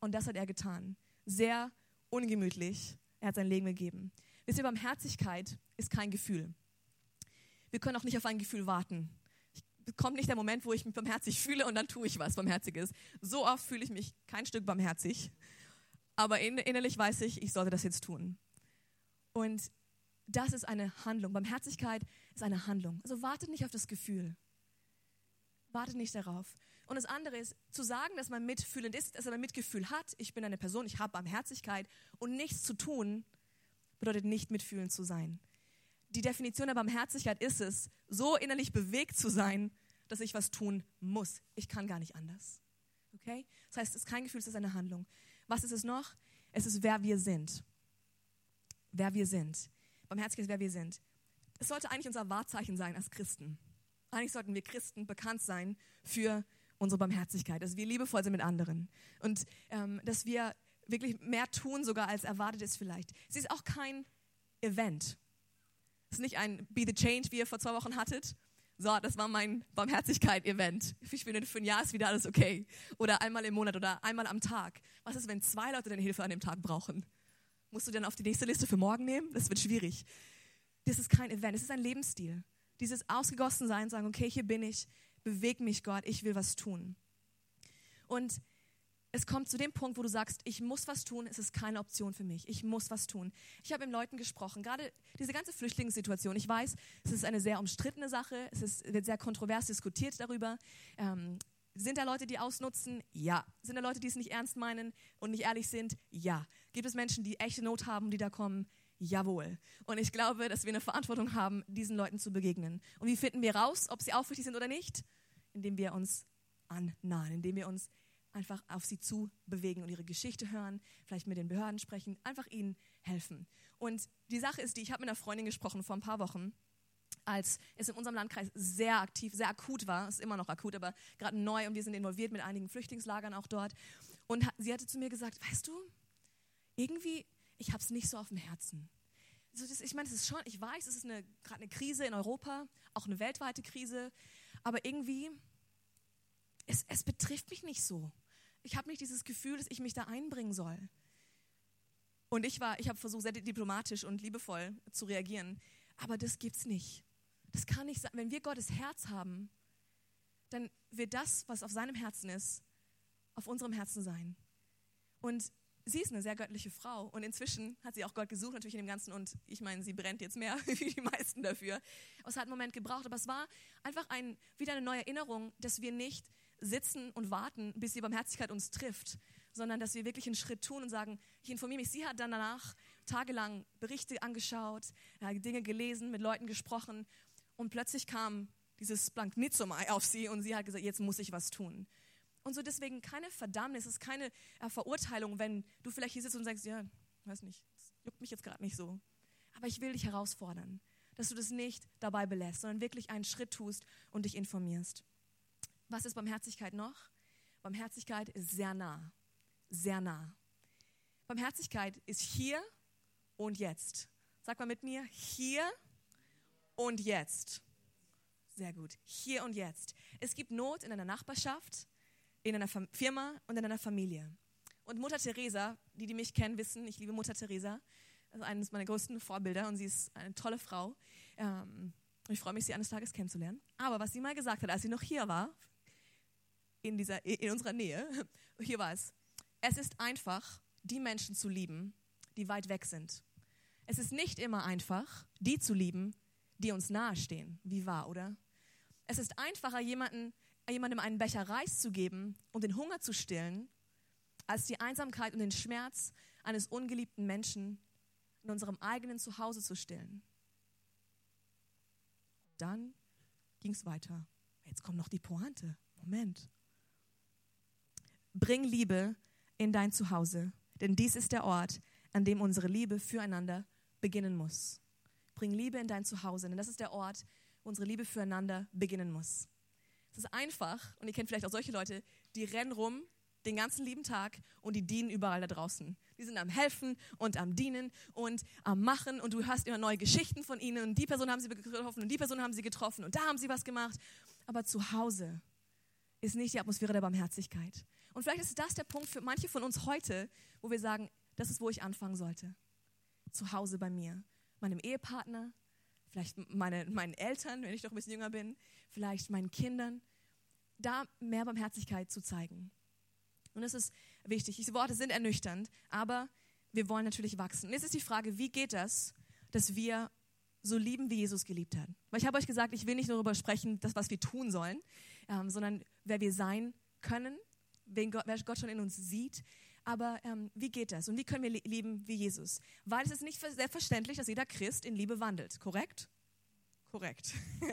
Und das hat er getan. Sehr ungemütlich. Er hat sein Leben gegeben. Wisst ihr, Barmherzigkeit ist kein Gefühl. Wir können auch nicht auf ein Gefühl warten. Kommt nicht der Moment, wo ich mich barmherzig fühle und dann tue ich was Barmherziges. So oft fühle ich mich kein Stück barmherzig. Aber innerlich weiß ich, ich sollte das jetzt tun. Und das ist eine Handlung. Barmherzigkeit ist eine Handlung. Also wartet nicht auf das Gefühl. Wartet nicht darauf. Und das andere ist, zu sagen, dass man mitfühlend ist, dass man Mitgefühl hat. Ich bin eine Person, ich habe Barmherzigkeit und nichts zu tun, bedeutet nicht mitfühlend zu sein. Die Definition der Barmherzigkeit ist es, so innerlich bewegt zu sein, dass ich was tun muss. Ich kann gar nicht anders. Okay? Das heißt, es ist kein Gefühl, es ist eine Handlung. Was ist es noch? Es ist, wer wir sind. Wer wir sind. Barmherzigkeit ist, wer wir sind. Es sollte eigentlich unser Wahrzeichen sein als Christen. Eigentlich sollten wir Christen bekannt sein für unsere Barmherzigkeit, dass wir liebevoll sind mit anderen und ähm, dass wir wirklich mehr tun, sogar als erwartet ist vielleicht. Sie ist auch kein Event. Es ist nicht ein Be the Change, wie ihr vor zwei Wochen hattet. So, das war mein Barmherzigkeit-Event. Ich finde, für ein Jahr ist wieder alles okay. Oder einmal im Monat oder einmal am Tag. Was ist, wenn zwei Leute deine Hilfe an dem Tag brauchen? Musst du dann auf die nächste Liste für morgen nehmen? Das wird schwierig. Das ist kein Event, es ist ein Lebensstil. Dieses Ausgegossensein, sagen, okay, hier bin ich, beweg mich Gott, ich will was tun. Und es kommt zu dem Punkt, wo du sagst, ich muss was tun, es ist keine Option für mich, ich muss was tun. Ich habe mit Leuten gesprochen, gerade diese ganze Flüchtlingssituation. Ich weiß, es ist eine sehr umstrittene Sache, es ist, wird sehr kontrovers diskutiert darüber. Ähm, sind da Leute, die ausnutzen? Ja. Sind da Leute, die es nicht ernst meinen und nicht ehrlich sind? Ja. Gibt es Menschen, die echte Not haben, die da kommen? Jawohl. Und ich glaube, dass wir eine Verantwortung haben, diesen Leuten zu begegnen. Und wie finden wir raus, ob sie aufrichtig sind oder nicht? Indem wir uns annahen, indem wir uns einfach auf sie zu bewegen und ihre Geschichte hören, vielleicht mit den Behörden sprechen, einfach ihnen helfen. Und die Sache ist die, ich habe mit einer Freundin gesprochen vor ein paar Wochen, als es in unserem Landkreis sehr aktiv, sehr akut war, ist immer noch akut, aber gerade neu und wir sind involviert mit einigen Flüchtlingslagern auch dort. Und sie hatte zu mir gesagt, weißt du, irgendwie, ich habe es nicht so auf dem Herzen. Also das, ich meine, es ist schon, ich weiß, es ist gerade eine Krise in Europa, auch eine weltweite Krise, aber irgendwie, es, es betrifft mich nicht so. Ich habe nicht dieses Gefühl, dass ich mich da einbringen soll. Und ich war, ich habe versucht, sehr diplomatisch und liebevoll zu reagieren, aber das gibt's nicht. Das kann nicht sein. Wenn wir Gottes Herz haben, dann wird das, was auf seinem Herzen ist, auf unserem Herzen sein. Und sie ist eine sehr göttliche Frau und inzwischen hat sie auch Gott gesucht, natürlich in dem Ganzen und ich meine, sie brennt jetzt mehr [LAUGHS] wie die meisten dafür. Aber es hat einen Moment gebraucht, aber es war einfach ein, wieder eine neue Erinnerung, dass wir nicht sitzen und warten, bis die Barmherzigkeit uns trifft, sondern dass wir wirklich einen Schritt tun und sagen, ich informiere mich. Sie hat dann danach tagelang Berichte angeschaut, Dinge gelesen, mit Leuten gesprochen und plötzlich kam dieses Blanknitzumai auf sie und sie hat gesagt, jetzt muss ich was tun. Und so deswegen keine Verdammnis, es ist keine äh, Verurteilung, wenn du vielleicht hier sitzt und sagst, ja, weiß nicht, juckt mich jetzt gerade nicht so. Aber ich will dich herausfordern, dass du das nicht dabei belässt, sondern wirklich einen Schritt tust und dich informierst. Was ist Barmherzigkeit noch? Barmherzigkeit ist sehr nah, sehr nah. Barmherzigkeit ist hier und jetzt. Sag mal mit mir, hier und jetzt. Sehr gut. Hier und jetzt. Es gibt Not in einer Nachbarschaft, in einer Firma und in einer Familie. Und Mutter Teresa, die, die mich kennen, wissen, ich liebe Mutter Teresa. Also eines meiner größten Vorbilder und sie ist eine tolle Frau. Ähm, ich freue mich, sie eines Tages kennenzulernen. Aber was sie mal gesagt hat, als sie noch hier war, in, dieser, in unserer Nähe, [LAUGHS] hier war es, es ist einfach, die Menschen zu lieben, die weit weg sind. Es ist nicht immer einfach, die zu lieben, die uns nahestehen. Wie wahr, oder? Es ist einfacher, jemanden, jemandem einen Becher Reis zu geben und den Hunger zu stillen, als die Einsamkeit und den Schmerz eines ungeliebten Menschen in unserem eigenen Zuhause zu stillen. Dann ging es weiter. Jetzt kommt noch die Pointe. Moment. Bring Liebe in dein Zuhause, denn dies ist der Ort, an dem unsere Liebe füreinander beginnen muss. Bring Liebe in dein Zuhause, denn das ist der Ort, wo unsere Liebe füreinander beginnen muss. Es ist einfach, und ihr kennt vielleicht auch solche Leute, die rennen rum den ganzen lieben Tag und die dienen überall da draußen. Die sind am Helfen und am Dienen und am Machen und du hast immer neue Geschichten von ihnen und die Person haben sie getroffen und die Person haben sie getroffen und da haben sie was gemacht. Aber zu Hause ist nicht die Atmosphäre der Barmherzigkeit. Und vielleicht ist das der Punkt für manche von uns heute, wo wir sagen, das ist, wo ich anfangen sollte. Zu Hause bei mir, meinem Ehepartner, vielleicht meine, meinen Eltern, wenn ich doch ein bisschen jünger bin, vielleicht meinen Kindern, da mehr Barmherzigkeit zu zeigen. Und das ist wichtig. Diese Worte sind ernüchternd, aber wir wollen natürlich wachsen. Und jetzt ist die Frage, wie geht das, dass wir so lieben, wie Jesus geliebt hat? Weil ich habe euch gesagt, ich will nicht darüber sprechen, das, was wir tun sollen, ähm, sondern wer wir sein können, wen Gott, wer Gott schon in uns sieht. Aber ähm, wie geht das? Und wie können wir lieben wie Jesus? Weil es ist nicht selbstverständlich, dass jeder Christ in Liebe wandelt. Korrekt? Korrekt. [LAUGHS]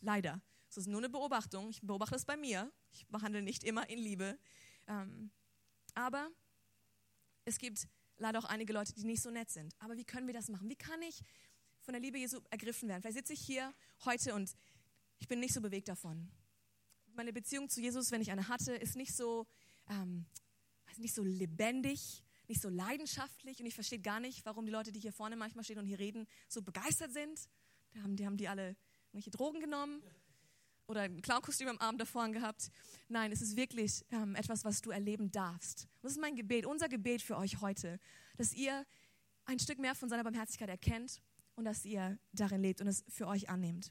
Leider. Das ist nur eine Beobachtung. Ich beobachte es bei mir. Ich behandle nicht immer in Liebe. Ähm, aber es gibt leider auch einige Leute, die nicht so nett sind. Aber wie können wir das machen? Wie kann ich von der Liebe Jesu ergriffen werden? Vielleicht sitze ich hier heute und ich bin nicht so bewegt davon. Meine Beziehung zu Jesus, wenn ich eine hatte, ist nicht so, ähm, nicht so lebendig, nicht so leidenschaftlich und ich verstehe gar nicht, warum die Leute, die hier vorne manchmal stehen und hier reden, so begeistert sind. Die haben die, haben die alle irgendwelche Drogen genommen oder ein Clownkostüm am Abend davor gehabt. Nein, es ist wirklich ähm, etwas, was du erleben darfst. Das ist mein Gebet, unser Gebet für euch heute, dass ihr ein Stück mehr von seiner Barmherzigkeit erkennt und dass ihr darin lebt und es für euch annehmt.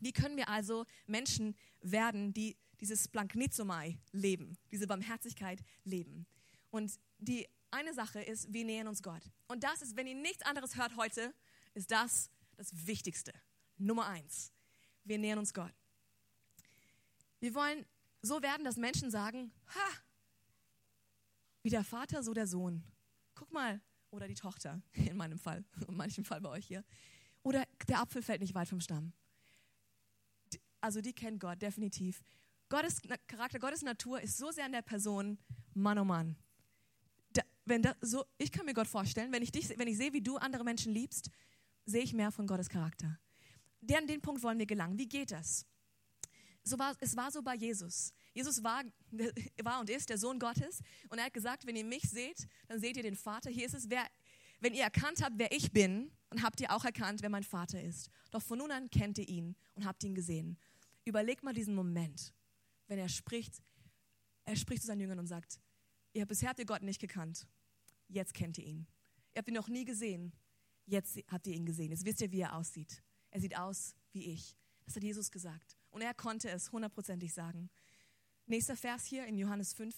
Wie können wir also Menschen werden, die dieses Blanknizomai leben, diese Barmherzigkeit leben? Und die eine Sache ist, wir nähern uns Gott. Und das ist, wenn ihr nichts anderes hört heute, ist das das Wichtigste. Nummer eins. Wir nähern uns Gott. Wir wollen so werden, dass Menschen sagen, ha, wie der Vater, so der Sohn. Guck mal, oder die Tochter, in meinem Fall, [LAUGHS] in manchem Fall bei euch hier. Oder der Apfel fällt nicht weit vom Stamm. Also die kennt Gott definitiv. Gottes Charakter, Gottes Natur ist so sehr in der Person, Mann oh Mann. Da, wenn da, so, ich kann mir Gott vorstellen, wenn ich, dich, wenn ich sehe, wie du andere Menschen liebst, sehe ich mehr von Gottes Charakter. Der, an den Punkt wollen wir gelangen. Wie geht das? so war, es war so bei Jesus. Jesus war, [LAUGHS] war und ist der Sohn Gottes und er hat gesagt, wenn ihr mich seht, dann seht ihr den Vater. Hier ist es, wer, wenn ihr erkannt habt, wer ich bin, dann habt ihr auch erkannt, wer mein Vater ist. Doch von nun an kennt ihr ihn und habt ihn gesehen. Überlegt mal diesen Moment, wenn er spricht, er spricht zu seinen Jüngern und sagt, ihr bisher habt ihr Gott nicht gekannt, jetzt kennt ihr ihn. Ihr habt ihn noch nie gesehen, jetzt habt ihr ihn gesehen. Jetzt wisst ihr, wie er aussieht. Er sieht aus wie ich. Das hat Jesus gesagt. Und er konnte es hundertprozentig sagen. Nächster Vers hier in Johannes 5.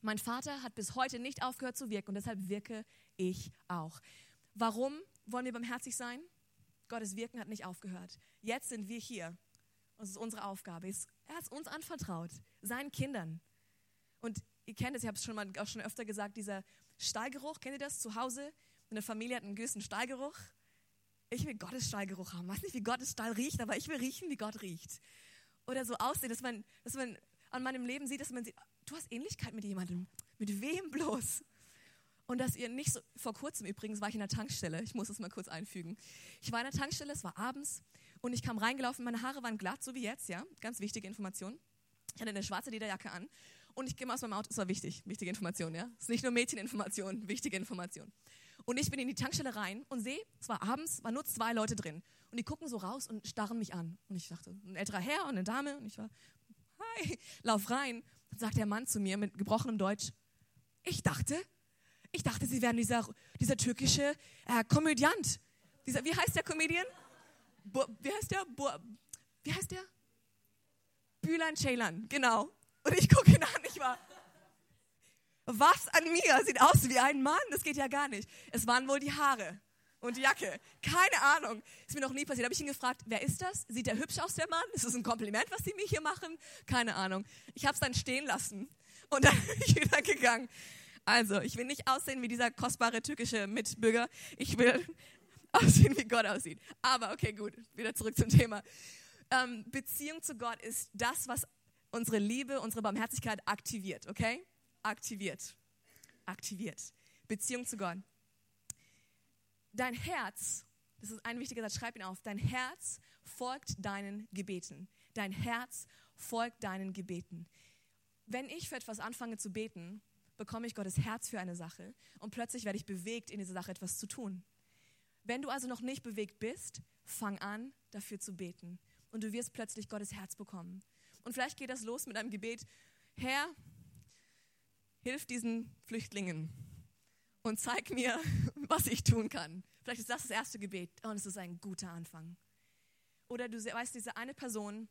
Mein Vater hat bis heute nicht aufgehört zu wirken und deshalb wirke ich auch. Warum wollen wir barmherzig sein? Gottes Wirken hat nicht aufgehört. Jetzt sind wir hier. Das ist unsere Aufgabe. Er hat es uns anvertraut, seinen Kindern. Und ihr kennt es, ich habe es schon mal auch schon öfter gesagt, dieser Stallgeruch, kennt ihr das zu Hause? Eine Familie hat einen gewissen Stallgeruch ich will Gottes Stallgeruch haben. Ich weiß nicht, wie Gottes Stall riecht, aber ich will riechen, wie Gott riecht. Oder so aussehen, dass man, dass man an meinem Leben sieht, dass man sieht, du hast Ähnlichkeit mit jemandem. Mit wem bloß? Und dass ihr nicht so, vor kurzem übrigens war ich in der Tankstelle, ich muss das mal kurz einfügen. Ich war in der Tankstelle, es war abends und ich kam reingelaufen, meine Haare waren glatt, so wie jetzt, ja, ganz wichtige Information. Ich hatte eine schwarze Lederjacke an und ich gehe mal aus meinem Auto, das war wichtig, wichtige Information, ja. Es ist nicht nur Mädcheninformation, wichtige Information. Und ich bin in die Tankstelle rein und sehe, es war abends, waren nur zwei Leute drin. Und die gucken so raus und starren mich an. Und ich dachte, ein älterer Herr und eine Dame. Und ich war, hi, lauf rein. Dann sagt der Mann zu mir mit gebrochenem Deutsch, ich dachte, ich dachte, Sie wären dieser, dieser türkische äh, Komödiant. Dieser, wie heißt der Comedian? Bo, wie heißt der? Bo, wie heißt der? Bülan Ceylan, genau. Und ich gucke ihn an, ich war, was an mir sieht aus wie ein Mann? Das geht ja gar nicht. Es waren wohl die Haare und die Jacke. Keine Ahnung. Ist mir noch nie passiert. Habe ich ihn gefragt, wer ist das? Sieht der hübsch aus, der Mann? Ist das ein Kompliment, was die mir hier machen? Keine Ahnung. Ich habe es dann stehen lassen und dann [LAUGHS] bin ich wieder gegangen. Also, ich will nicht aussehen wie dieser kostbare türkische Mitbürger. Ich will [LAUGHS] aussehen, wie Gott aussieht. Aber okay, gut. Wieder zurück zum Thema. Ähm, Beziehung zu Gott ist das, was unsere Liebe, unsere Barmherzigkeit aktiviert, okay? Aktiviert. Aktiviert. Beziehung zu Gott. Dein Herz, das ist ein wichtiger Satz, schreib ihn auf. Dein Herz folgt deinen Gebeten. Dein Herz folgt deinen Gebeten. Wenn ich für etwas anfange zu beten, bekomme ich Gottes Herz für eine Sache und plötzlich werde ich bewegt, in dieser Sache etwas zu tun. Wenn du also noch nicht bewegt bist, fang an, dafür zu beten und du wirst plötzlich Gottes Herz bekommen. Und vielleicht geht das los mit einem Gebet, Herr, hilf diesen Flüchtlingen und zeig mir, [LAUGHS] was ich tun kann. Vielleicht ist das das erste Gebet und es ist ein guter Anfang. Oder du weißt, diese eine Person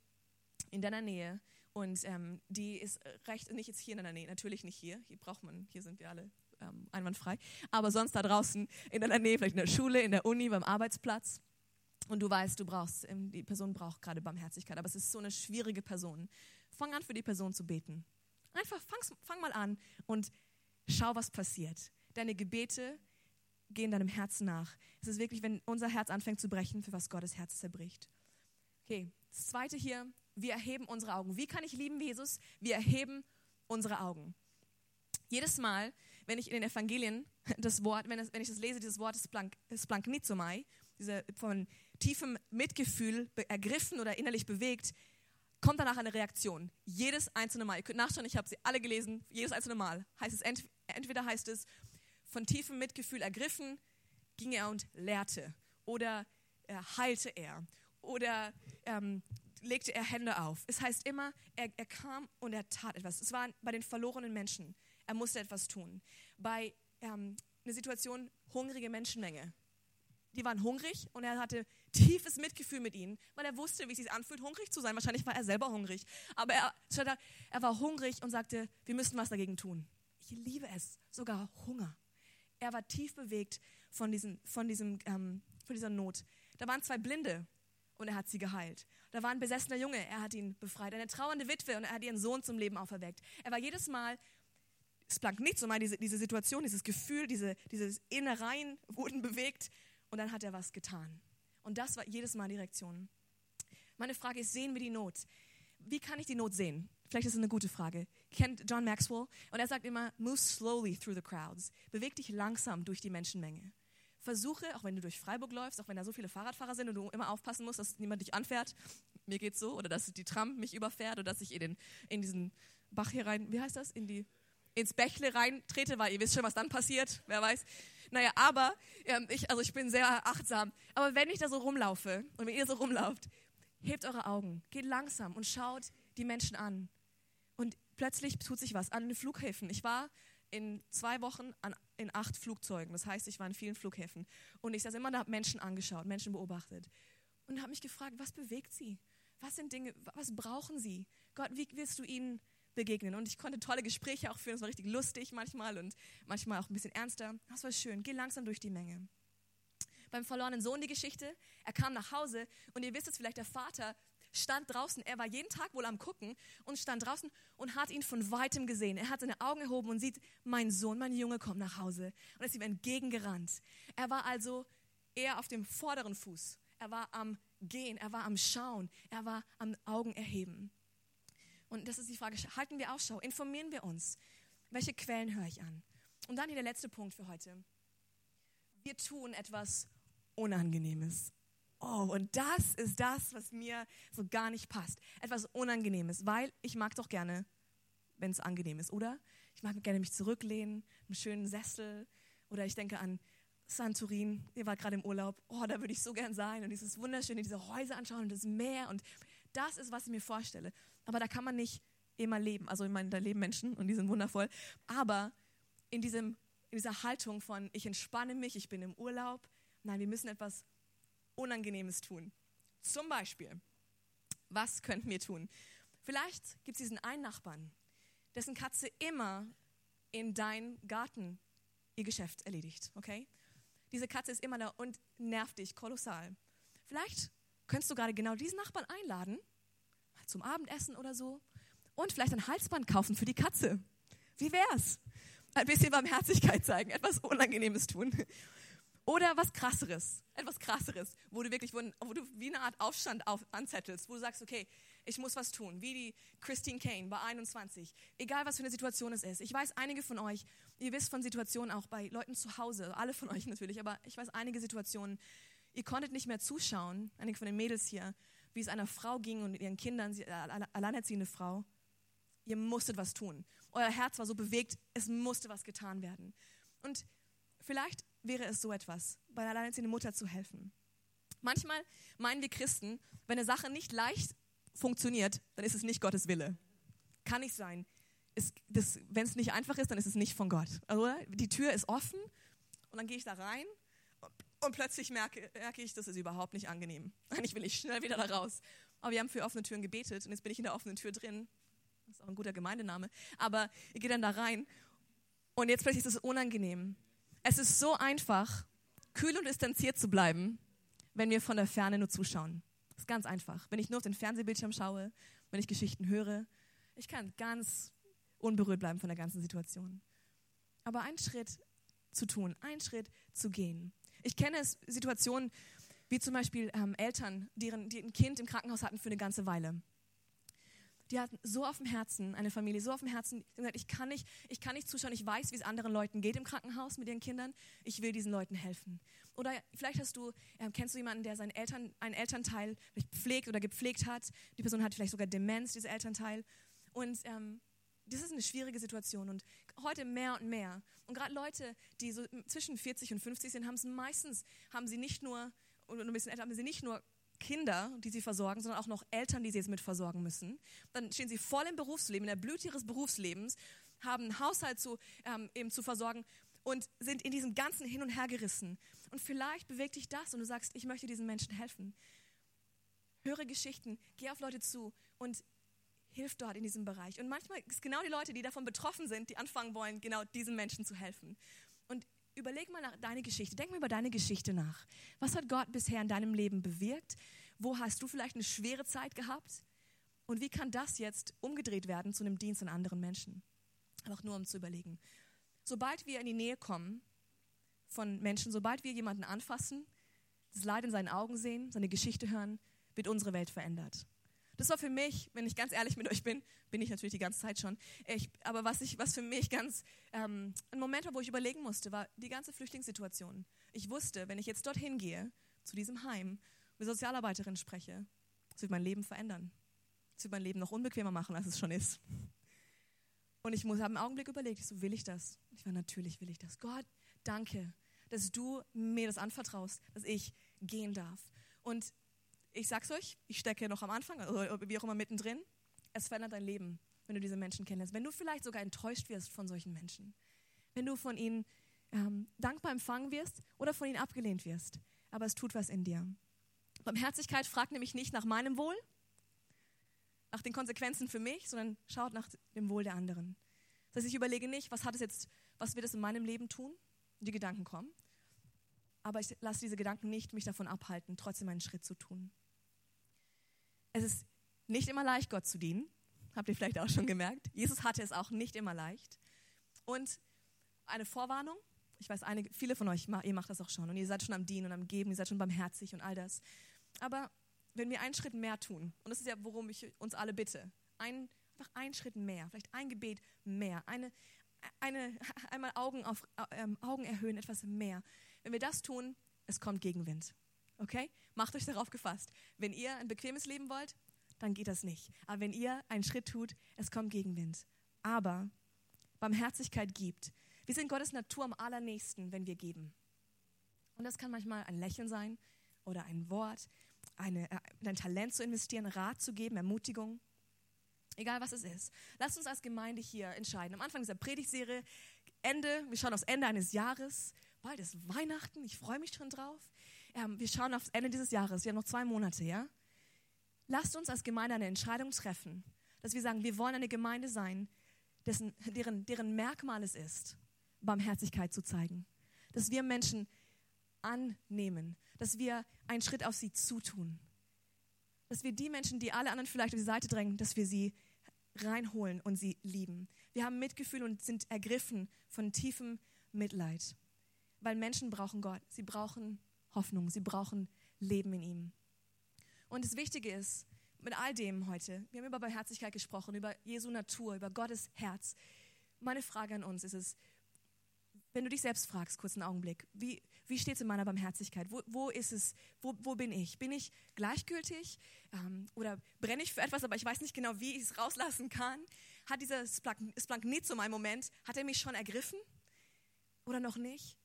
in deiner Nähe und ähm, die ist recht, nicht jetzt hier in deiner Nähe, natürlich nicht hier, hier braucht man, hier sind wir alle ähm, einwandfrei, aber sonst da draußen in deiner Nähe, vielleicht in der Schule, in der Uni, beim Arbeitsplatz. Und du weißt, du brauchst, ähm, die Person braucht gerade Barmherzigkeit, aber es ist so eine schwierige Person. Fang an, für die Person zu beten. Einfach fang, fang mal an und schau, was passiert. Deine Gebete gehen deinem Herzen nach. Es ist wirklich, wenn unser Herz anfängt zu brechen, für was Gottes Herz zerbricht. Okay, das zweite hier, wir erheben unsere Augen. Wie kann ich lieben Jesus? Wir erheben unsere Augen. Jedes Mal, wenn ich in den Evangelien das Wort, wenn, es, wenn ich das lese, dieses Wort Splanknizomai, diese von tiefem Mitgefühl ergriffen oder innerlich bewegt, kommt danach eine Reaktion. Jedes einzelne Mal. Ihr könnt nachschauen, ich habe sie alle gelesen. Jedes einzelne Mal heißt es entweder heißt es von tiefem Mitgefühl ergriffen, ging er und lehrte oder äh, heilte er oder ähm, legte er Hände auf. Es heißt immer, er, er kam und er tat etwas. Es war bei den verlorenen Menschen. Er musste etwas tun. Bei ähm, einer Situation hungrige Menschenmenge die waren hungrig und er hatte tiefes Mitgefühl mit ihnen, weil er wusste, wie es sich anfühlt, hungrig zu sein. Wahrscheinlich war er selber hungrig. Aber er, er war hungrig und sagte, wir müssen was dagegen tun. Ich liebe es, sogar Hunger. Er war tief bewegt von, diesen, von, diesem, ähm, von dieser Not. Da waren zwei Blinde und er hat sie geheilt. Da war ein besessener Junge, er hat ihn befreit. Eine trauernde Witwe und er hat ihren Sohn zum Leben auferweckt. Er war jedes Mal, es blank nicht so mal, diese, diese Situation, dieses Gefühl, diese, diese Innereien [LAUGHS] wurden bewegt und dann hat er was getan. Und das war jedes Mal die Reaktion. Meine Frage ist, sehen wir die Not? Wie kann ich die Not sehen? Vielleicht ist es eine gute Frage. Kennt John Maxwell? Und er sagt immer, move slowly through the crowds. Beweg dich langsam durch die Menschenmenge. Versuche, auch wenn du durch Freiburg läufst, auch wenn da so viele Fahrradfahrer sind und du immer aufpassen musst, dass niemand dich anfährt, mir geht's so, oder dass die Tram mich überfährt oder dass ich in, den, in diesen Bach hier rein, wie heißt das, in die, ins Bächle reintrete, weil ihr wisst schon, was dann passiert, wer weiß. Naja, aber ähm, ich, also ich bin sehr achtsam. Aber wenn ich da so rumlaufe und wenn ihr so rumlauft, hebt eure Augen, geht langsam und schaut die Menschen an. Und plötzlich tut sich was an den Flughäfen. Ich war in zwei Wochen an, in acht Flugzeugen. Das heißt, ich war in vielen Flughäfen. Und ich saß immer da, habe Menschen angeschaut, Menschen beobachtet. Und habe mich gefragt, was bewegt sie? Was sind Dinge, was brauchen sie? Gott, wie wirst du ihnen begegnen. Und ich konnte tolle Gespräche auch führen. Es war richtig lustig manchmal und manchmal auch ein bisschen ernster. Das war schön. Geh langsam durch die Menge. Beim verlorenen Sohn die Geschichte. Er kam nach Hause und ihr wisst es vielleicht, der Vater stand draußen. Er war jeden Tag wohl am Gucken und stand draußen und hat ihn von weitem gesehen. Er hat seine Augen erhoben und sieht, mein Sohn, mein Junge kommt nach Hause. Und ist ihm entgegengerannt. Er war also eher auf dem vorderen Fuß. Er war am Gehen, er war am Schauen, er war am Augen erheben. Und das ist die Frage, halten wir Ausschau, informieren wir uns, welche Quellen höre ich an? Und dann hier der letzte Punkt für heute. Wir tun etwas Unangenehmes. Oh, und das ist das, was mir so gar nicht passt. Etwas Unangenehmes, weil ich mag doch gerne, wenn es angenehm ist, oder? Ich mag gerne mich zurücklehnen, einen schönen Sessel. Oder ich denke an Santorin, ihr wart gerade im Urlaub. Oh, da würde ich so gern sein und dieses wunderschöne, diese Häuser anschauen und das Meer. Und das ist, was ich mir vorstelle. Aber da kann man nicht immer leben. Also ich meine, da leben Menschen und die sind wundervoll. Aber in, diesem, in dieser Haltung von, ich entspanne mich, ich bin im Urlaub. Nein, wir müssen etwas Unangenehmes tun. Zum Beispiel, was könnten wir tun? Vielleicht gibt es diesen einen Nachbarn, dessen Katze immer in dein Garten ihr Geschäft erledigt, okay? Diese Katze ist immer da und nervt dich kolossal. Vielleicht könntest du gerade genau diesen Nachbarn einladen, zum Abendessen oder so, und vielleicht ein Halsband kaufen für die Katze. Wie wär's? Ein bisschen Barmherzigkeit zeigen, etwas Unangenehmes tun. Oder was krasseres, etwas krasseres, wo du wirklich, wo, du wie eine Art Aufstand auf, anzettelst, wo du sagst, okay, ich muss was tun, wie die Christine Kane bei 21. Egal, was für eine Situation es ist. Ich weiß, einige von euch, ihr wisst von Situationen auch bei Leuten zu Hause, alle von euch [LAUGHS] natürlich, aber ich weiß einige Situationen, ihr konntet nicht mehr zuschauen, einige von den Mädels hier, wie es einer Frau ging und ihren Kindern, sie, alleinerziehende Frau. Ihr musstet was tun. Euer Herz war so bewegt, es musste was getan werden. Und vielleicht wäre es so etwas, bei einer alleinerziehenden Mutter zu helfen. Manchmal meinen wir Christen, wenn eine Sache nicht leicht funktioniert, dann ist es nicht Gottes Wille. Kann nicht sein. Wenn es nicht einfach ist, dann ist es nicht von Gott. Also, die Tür ist offen und dann gehe ich da rein und plötzlich merke, merke ich, das ist überhaupt nicht angenehm. [LAUGHS] Eigentlich will ich schnell wieder da raus. Aber wir haben für offene Türen gebetet und jetzt bin ich in der offenen Tür drin. Das ist auch ein guter Gemeindename. Aber ich gehe dann da rein und jetzt plötzlich ist es unangenehm. Es ist so einfach, kühl und distanziert zu bleiben, wenn wir von der Ferne nur zuschauen. Das ist ganz einfach. Wenn ich nur auf den Fernsehbildschirm schaue, wenn ich Geschichten höre, ich kann ganz unberührt bleiben von der ganzen Situation. Aber einen Schritt zu tun, einen Schritt zu gehen. Ich kenne Situationen wie zum Beispiel ähm, Eltern, deren, die ein Kind im Krankenhaus hatten für eine ganze Weile die hatten so auf dem Herzen, eine Familie so auf dem Herzen, die gesagt, ich kann nicht, ich kann nicht zuschauen, ich weiß, wie es anderen Leuten geht im Krankenhaus mit ihren Kindern, ich will diesen Leuten helfen. Oder vielleicht hast du, äh, kennst du jemanden, der seinen Eltern, einen Elternteil pflegt oder gepflegt hat, die Person hat vielleicht sogar Demenz, dieser Elternteil. Und ähm, das ist eine schwierige Situation und heute mehr und mehr. Und gerade Leute, die so zwischen 40 und 50 sind, haben es meistens, haben sie nicht nur, und ein bisschen älter, haben sie nicht nur Kinder, die sie versorgen, sondern auch noch Eltern, die sie jetzt mit versorgen müssen. Dann stehen sie voll im Berufsleben, in der Blüte ihres Berufslebens, haben einen Haushalt zu, ähm, eben zu versorgen und sind in diesem ganzen Hin und Her gerissen. Und vielleicht bewegt dich das und du sagst, ich möchte diesen Menschen helfen. Höre Geschichten, geh auf Leute zu und hilf dort in diesem Bereich. Und manchmal ist es genau die Leute, die davon betroffen sind, die anfangen wollen, genau diesen Menschen zu helfen. Überleg mal nach deine Geschichte, denk mal über deine Geschichte nach. Was hat Gott bisher in deinem Leben bewirkt? Wo hast du vielleicht eine schwere Zeit gehabt? Und wie kann das jetzt umgedreht werden zu einem Dienst an anderen Menschen? Einfach nur um zu überlegen. Sobald wir in die Nähe kommen von Menschen, sobald wir jemanden anfassen, das Leid in seinen Augen sehen, seine Geschichte hören, wird unsere Welt verändert. Das war für mich, wenn ich ganz ehrlich mit euch bin, bin ich natürlich die ganze Zeit schon, ich, aber was, ich, was für mich ganz ähm, ein Moment war, wo ich überlegen musste, war die ganze Flüchtlingssituation. Ich wusste, wenn ich jetzt dorthin gehe, zu diesem Heim, mit Sozialarbeiterin spreche, das wird mein Leben verändern. Das wird mein Leben noch unbequemer machen, als es schon ist. Und ich habe einen Augenblick überlegt, so will ich das? Ich war natürlich will ich das. Gott, danke, dass du mir das anvertraust, dass ich gehen darf. Und ich sag's euch, ich stecke noch am Anfang, oder wie auch immer mittendrin. Es verändert dein Leben, wenn du diese Menschen kennenlernst. Wenn du vielleicht sogar enttäuscht wirst von solchen Menschen. Wenn du von ihnen ähm, dankbar empfangen wirst oder von ihnen abgelehnt wirst. Aber es tut was in dir. Barmherzigkeit fragt nämlich nicht nach meinem Wohl, nach den Konsequenzen für mich, sondern schaut nach dem Wohl der anderen. Das heißt, ich überlege nicht, was hat es jetzt, was wird es in meinem Leben tun? Die Gedanken kommen. Aber ich lasse diese Gedanken nicht mich davon abhalten, trotzdem einen Schritt zu tun. Es ist nicht immer leicht, Gott zu dienen. Habt ihr vielleicht auch schon gemerkt. Jesus hatte es auch nicht immer leicht. Und eine Vorwarnung. Ich weiß, einige, viele von euch, ihr macht das auch schon. Und ihr seid schon am Dienen und am Geben, ihr seid schon barmherzig und all das. Aber wenn wir einen Schritt mehr tun, und das ist ja, worum ich uns alle bitte, ein, einfach einen Schritt mehr, vielleicht ein Gebet mehr, eine, eine, [LAUGHS] einmal Augen, auf, ähm, Augen erhöhen, etwas mehr. Wenn wir das tun, es kommt Gegenwind. Okay? Macht euch darauf gefasst. Wenn ihr ein bequemes Leben wollt, dann geht das nicht. Aber wenn ihr einen Schritt tut, es kommt Gegenwind. Aber Barmherzigkeit gibt. Wir sind Gottes Natur am allernächsten, wenn wir geben. Und das kann manchmal ein Lächeln sein oder ein Wort, eine, äh, ein Talent zu investieren, Rat zu geben, Ermutigung. Egal was es ist. Lasst uns als Gemeinde hier entscheiden. Am Anfang dieser Predigtserie, Ende, wir schauen aufs Ende eines Jahres. Bald ist Weihnachten, ich freue mich schon drauf. Ähm, wir schauen aufs Ende dieses Jahres, wir haben noch zwei Monate, ja? Lasst uns als Gemeinde eine Entscheidung treffen, dass wir sagen, wir wollen eine Gemeinde sein, dessen, deren, deren Merkmal es ist, Barmherzigkeit zu zeigen. Dass wir Menschen annehmen, dass wir einen Schritt auf sie zutun. Dass wir die Menschen, die alle anderen vielleicht auf die Seite drängen, dass wir sie reinholen und sie lieben. Wir haben Mitgefühl und sind ergriffen von tiefem Mitleid. Weil Menschen brauchen Gott. Sie brauchen Hoffnung. Sie brauchen Leben in ihm. Und das Wichtige ist, mit all dem heute, wir haben über Barmherzigkeit gesprochen, über Jesu Natur, über Gottes Herz. Meine Frage an uns ist es, wenn du dich selbst fragst, kurz einen Augenblick, wie, wie steht es in meiner Barmherzigkeit? Wo, wo ist es, wo, wo bin ich? Bin ich gleichgültig ähm, oder brenne ich für etwas, aber ich weiß nicht genau, wie ich es rauslassen kann? Hat dieser Splanknit zu meinem Moment, hat er mich schon ergriffen oder noch nicht?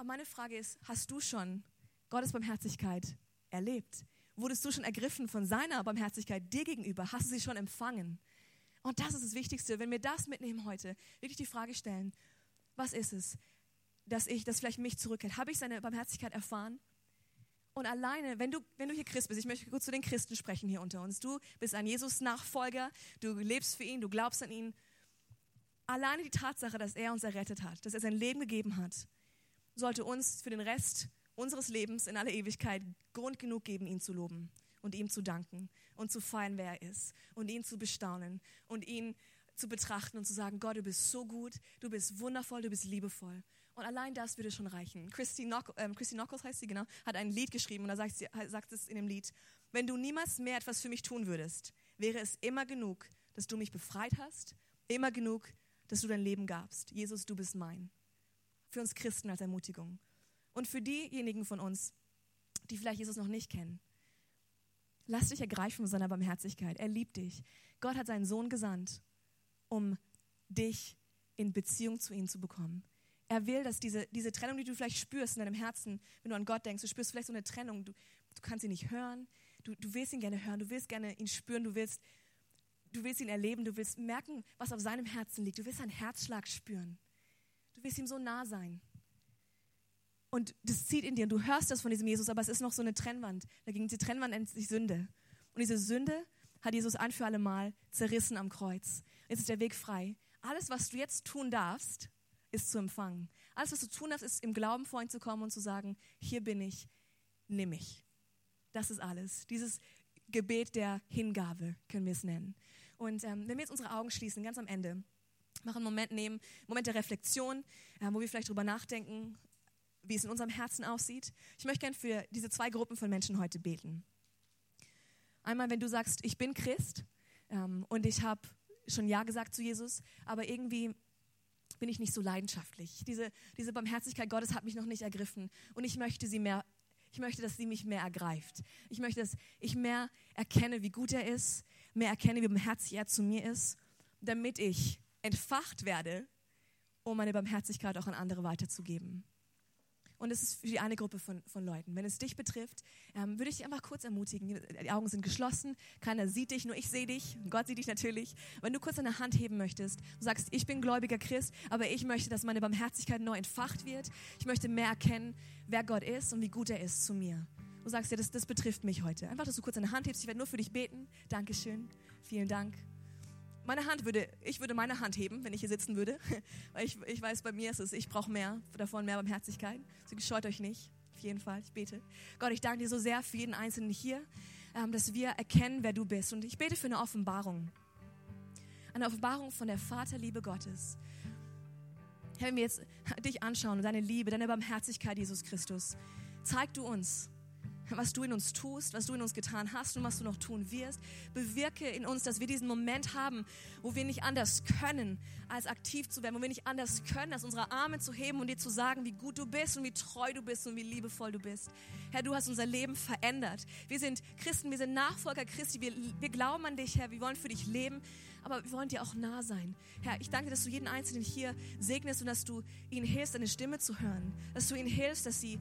Aber meine Frage ist, hast du schon Gottes Barmherzigkeit erlebt? Wurdest du schon ergriffen von seiner Barmherzigkeit dir gegenüber? Hast du sie schon empfangen? Und das ist das Wichtigste. Wenn wir das mitnehmen heute, wirklich die Frage stellen, was ist es, dass ich, das vielleicht mich zurückhält? Habe ich seine Barmherzigkeit erfahren? Und alleine, wenn du, wenn du hier Christ bist, ich möchte kurz zu den Christen sprechen hier unter uns. Du bist ein Jesus-Nachfolger, du lebst für ihn, du glaubst an ihn. Alleine die Tatsache, dass er uns errettet hat, dass er sein Leben gegeben hat, sollte uns für den Rest unseres Lebens in aller Ewigkeit Grund genug geben, ihn zu loben und ihm zu danken und zu feiern, wer er ist und ihn zu bestaunen und ihn zu betrachten und zu sagen, Gott, du bist so gut, du bist wundervoll, du bist liebevoll. Und allein das würde schon reichen. Christy, Knock, ähm, Christy Knockles heißt sie, genau, hat ein Lied geschrieben und da sagt, sie, sagt es in dem Lied, wenn du niemals mehr etwas für mich tun würdest, wäre es immer genug, dass du mich befreit hast, immer genug, dass du dein Leben gabst. Jesus, du bist mein. Für uns Christen als Ermutigung. Und für diejenigen von uns, die vielleicht Jesus noch nicht kennen, lass dich ergreifen von seiner Barmherzigkeit. Er liebt dich. Gott hat seinen Sohn gesandt, um dich in Beziehung zu ihm zu bekommen. Er will, dass diese, diese Trennung, die du vielleicht spürst in deinem Herzen, wenn du an Gott denkst, du spürst vielleicht so eine Trennung, du, du kannst ihn nicht hören, du, du willst ihn gerne hören, du willst gerne ihn spüren, du willst, du willst ihn erleben, du willst merken, was auf seinem Herzen liegt, du willst seinen Herzschlag spüren. Du willst ihm so nah sein. Und das zieht in dir und du hörst das von diesem Jesus, aber es ist noch so eine Trennwand. Dagegen die Trennwand nennt sich Sünde. Und diese Sünde hat Jesus ein für alle Mal zerrissen am Kreuz. Jetzt ist der Weg frei. Alles, was du jetzt tun darfst, ist zu empfangen. Alles, was du tun darfst, ist im Glauben vor ihn zu kommen und zu sagen, hier bin ich, nimm mich. Das ist alles. Dieses Gebet der Hingabe können wir es nennen. Und ähm, wenn wir jetzt unsere Augen schließen, ganz am Ende, machen einen Moment nehmen, Moment der Reflexion, äh, wo wir vielleicht drüber nachdenken, wie es in unserem Herzen aussieht. Ich möchte gerne für diese zwei Gruppen von Menschen heute beten. Einmal, wenn du sagst, ich bin Christ ähm, und ich habe schon Ja gesagt zu Jesus, aber irgendwie bin ich nicht so leidenschaftlich. Diese, diese Barmherzigkeit Gottes hat mich noch nicht ergriffen und ich möchte sie mehr, ich möchte, dass sie mich mehr ergreift. Ich möchte, dass ich mehr erkenne, wie gut er ist, mehr erkenne, wie barmherzig er zu mir ist, damit ich entfacht werde, um meine Barmherzigkeit auch an andere weiterzugeben. Und es ist für die eine Gruppe von, von Leuten. Wenn es dich betrifft, ähm, würde ich dich einfach kurz ermutigen. Die Augen sind geschlossen, keiner sieht dich, nur ich sehe dich. Gott sieht dich natürlich. Wenn du kurz deine Hand heben möchtest, du sagst, ich bin gläubiger Christ, aber ich möchte, dass meine Barmherzigkeit neu entfacht wird. Ich möchte mehr erkennen, wer Gott ist und wie gut er ist zu mir. Du sagst ja, das, das betrifft mich heute. Einfach, dass du kurz deine Hand hebst. Ich werde nur für dich beten. Dankeschön. Vielen Dank meine Hand würde, ich würde meine Hand heben, wenn ich hier sitzen würde, [LAUGHS] weil ich, ich weiß, bei mir ist es, ich brauche mehr davon, mehr Barmherzigkeit. Deswegen scheut euch nicht, auf jeden Fall, ich bete. Gott, ich danke dir so sehr für jeden Einzelnen hier, ähm, dass wir erkennen, wer du bist. Und ich bete für eine Offenbarung. Eine Offenbarung von der Vaterliebe Gottes. Herr, wenn wir jetzt dich anschauen, deine Liebe, deine Barmherzigkeit, Jesus Christus, zeig du uns, was du in uns tust, was du in uns getan hast und was du noch tun wirst. Bewirke in uns, dass wir diesen Moment haben, wo wir nicht anders können, als aktiv zu werden, wo wir nicht anders können, als unsere Arme zu heben und dir zu sagen, wie gut du bist und wie treu du bist und wie liebevoll du bist. Herr, du hast unser Leben verändert. Wir sind Christen, wir sind Nachfolger Christi, wir, wir glauben an dich, Herr, wir wollen für dich leben, aber wir wollen dir auch nah sein. Herr, ich danke, dass du jeden Einzelnen hier segnest und dass du ihnen hilfst, deine Stimme zu hören, dass du ihnen hilfst, dass sie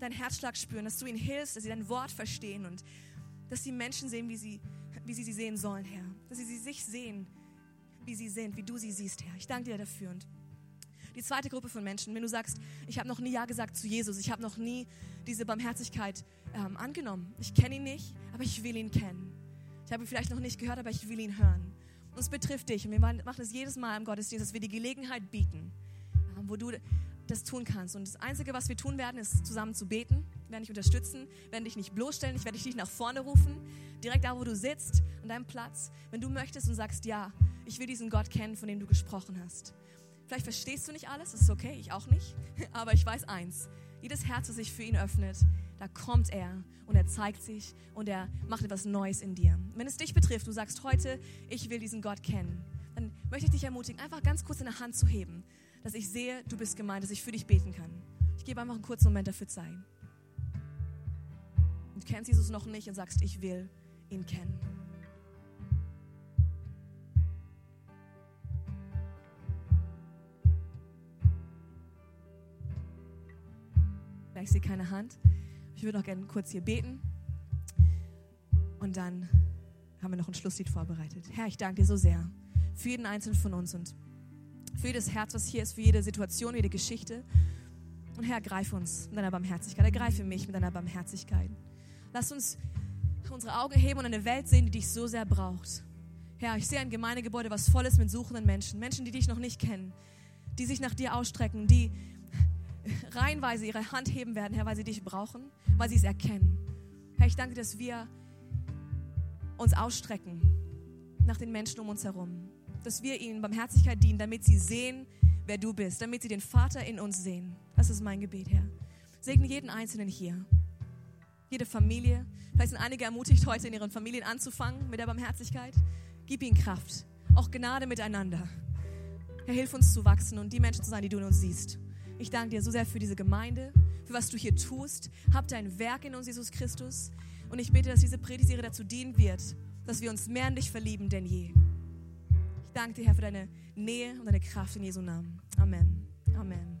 deinen Herzschlag spüren, dass du ihnen hilfst, dass sie dein Wort verstehen und dass die Menschen sehen, wie sie, wie sie sie sehen sollen, Herr. Dass sie, sie sich sehen, wie sie sind, wie du sie siehst, Herr. Ich danke dir dafür. Und die zweite Gruppe von Menschen, wenn du sagst, ich habe noch nie Ja gesagt zu Jesus, ich habe noch nie diese Barmherzigkeit ähm, angenommen. Ich kenne ihn nicht, aber ich will ihn kennen. Ich habe ihn vielleicht noch nicht gehört, aber ich will ihn hören. Und es betrifft dich. Und wir machen es jedes Mal im Gottesdienst, dass wir die Gelegenheit bieten, ähm, wo du das tun kannst. Und das Einzige, was wir tun werden, ist zusammen zu beten. Wir werden dich unterstützen, werden dich nicht bloßstellen, ich werde dich nicht nach vorne rufen, direkt da, wo du sitzt, an deinem Platz. Wenn du möchtest und sagst, ja, ich will diesen Gott kennen, von dem du gesprochen hast. Vielleicht verstehst du nicht alles, das ist okay, ich auch nicht. [LAUGHS] Aber ich weiß eins, jedes Herz, das sich für ihn öffnet, da kommt er und er zeigt sich und er macht etwas Neues in dir. Wenn es dich betrifft, du sagst heute, ich will diesen Gott kennen, dann möchte ich dich ermutigen, einfach ganz kurz deine Hand zu heben dass ich sehe, du bist gemeint, dass ich für dich beten kann. Ich gebe einfach einen kurzen Moment dafür Zeit. Du kennst Jesus noch nicht und sagst, ich will ihn kennen. Ich sehe keine Hand. Ich würde noch gerne kurz hier beten. Und dann haben wir noch ein Schlusslied vorbereitet. Herr, ich danke dir so sehr für jeden einzelnen von uns und für jedes Herz, was hier ist, für jede Situation, jede Geschichte. Und Herr, greif uns mit deiner Barmherzigkeit. Ergreife mich mit deiner Barmherzigkeit. Lass uns unsere Augen heben und eine Welt sehen, die dich so sehr braucht. Herr, ich sehe ein Gemeindegebäude, was voll ist mit suchenden Menschen. Menschen, die dich noch nicht kennen, die sich nach dir ausstrecken, die reihenweise ihre Hand heben werden, Herr, weil sie dich brauchen, weil sie es erkennen. Herr, ich danke, dass wir uns ausstrecken nach den Menschen um uns herum dass wir ihnen Barmherzigkeit dienen, damit sie sehen, wer du bist, damit sie den Vater in uns sehen. Das ist mein Gebet, Herr. Segne jeden Einzelnen hier, jede Familie. Vielleicht sind einige ermutigt, heute in ihren Familien anzufangen mit der Barmherzigkeit. Gib ihnen Kraft, auch Gnade miteinander. Herr, hilf uns zu wachsen und die Menschen zu sein, die du in uns siehst. Ich danke dir so sehr für diese Gemeinde, für was du hier tust. Hab dein Werk in uns, Jesus Christus. Und ich bete, dass diese Predigserie dazu dienen wird, dass wir uns mehr an dich verlieben denn je. Ich danke dir, Herr, für deine Nähe und deine Kraft in Jesu Namen. Amen. Amen.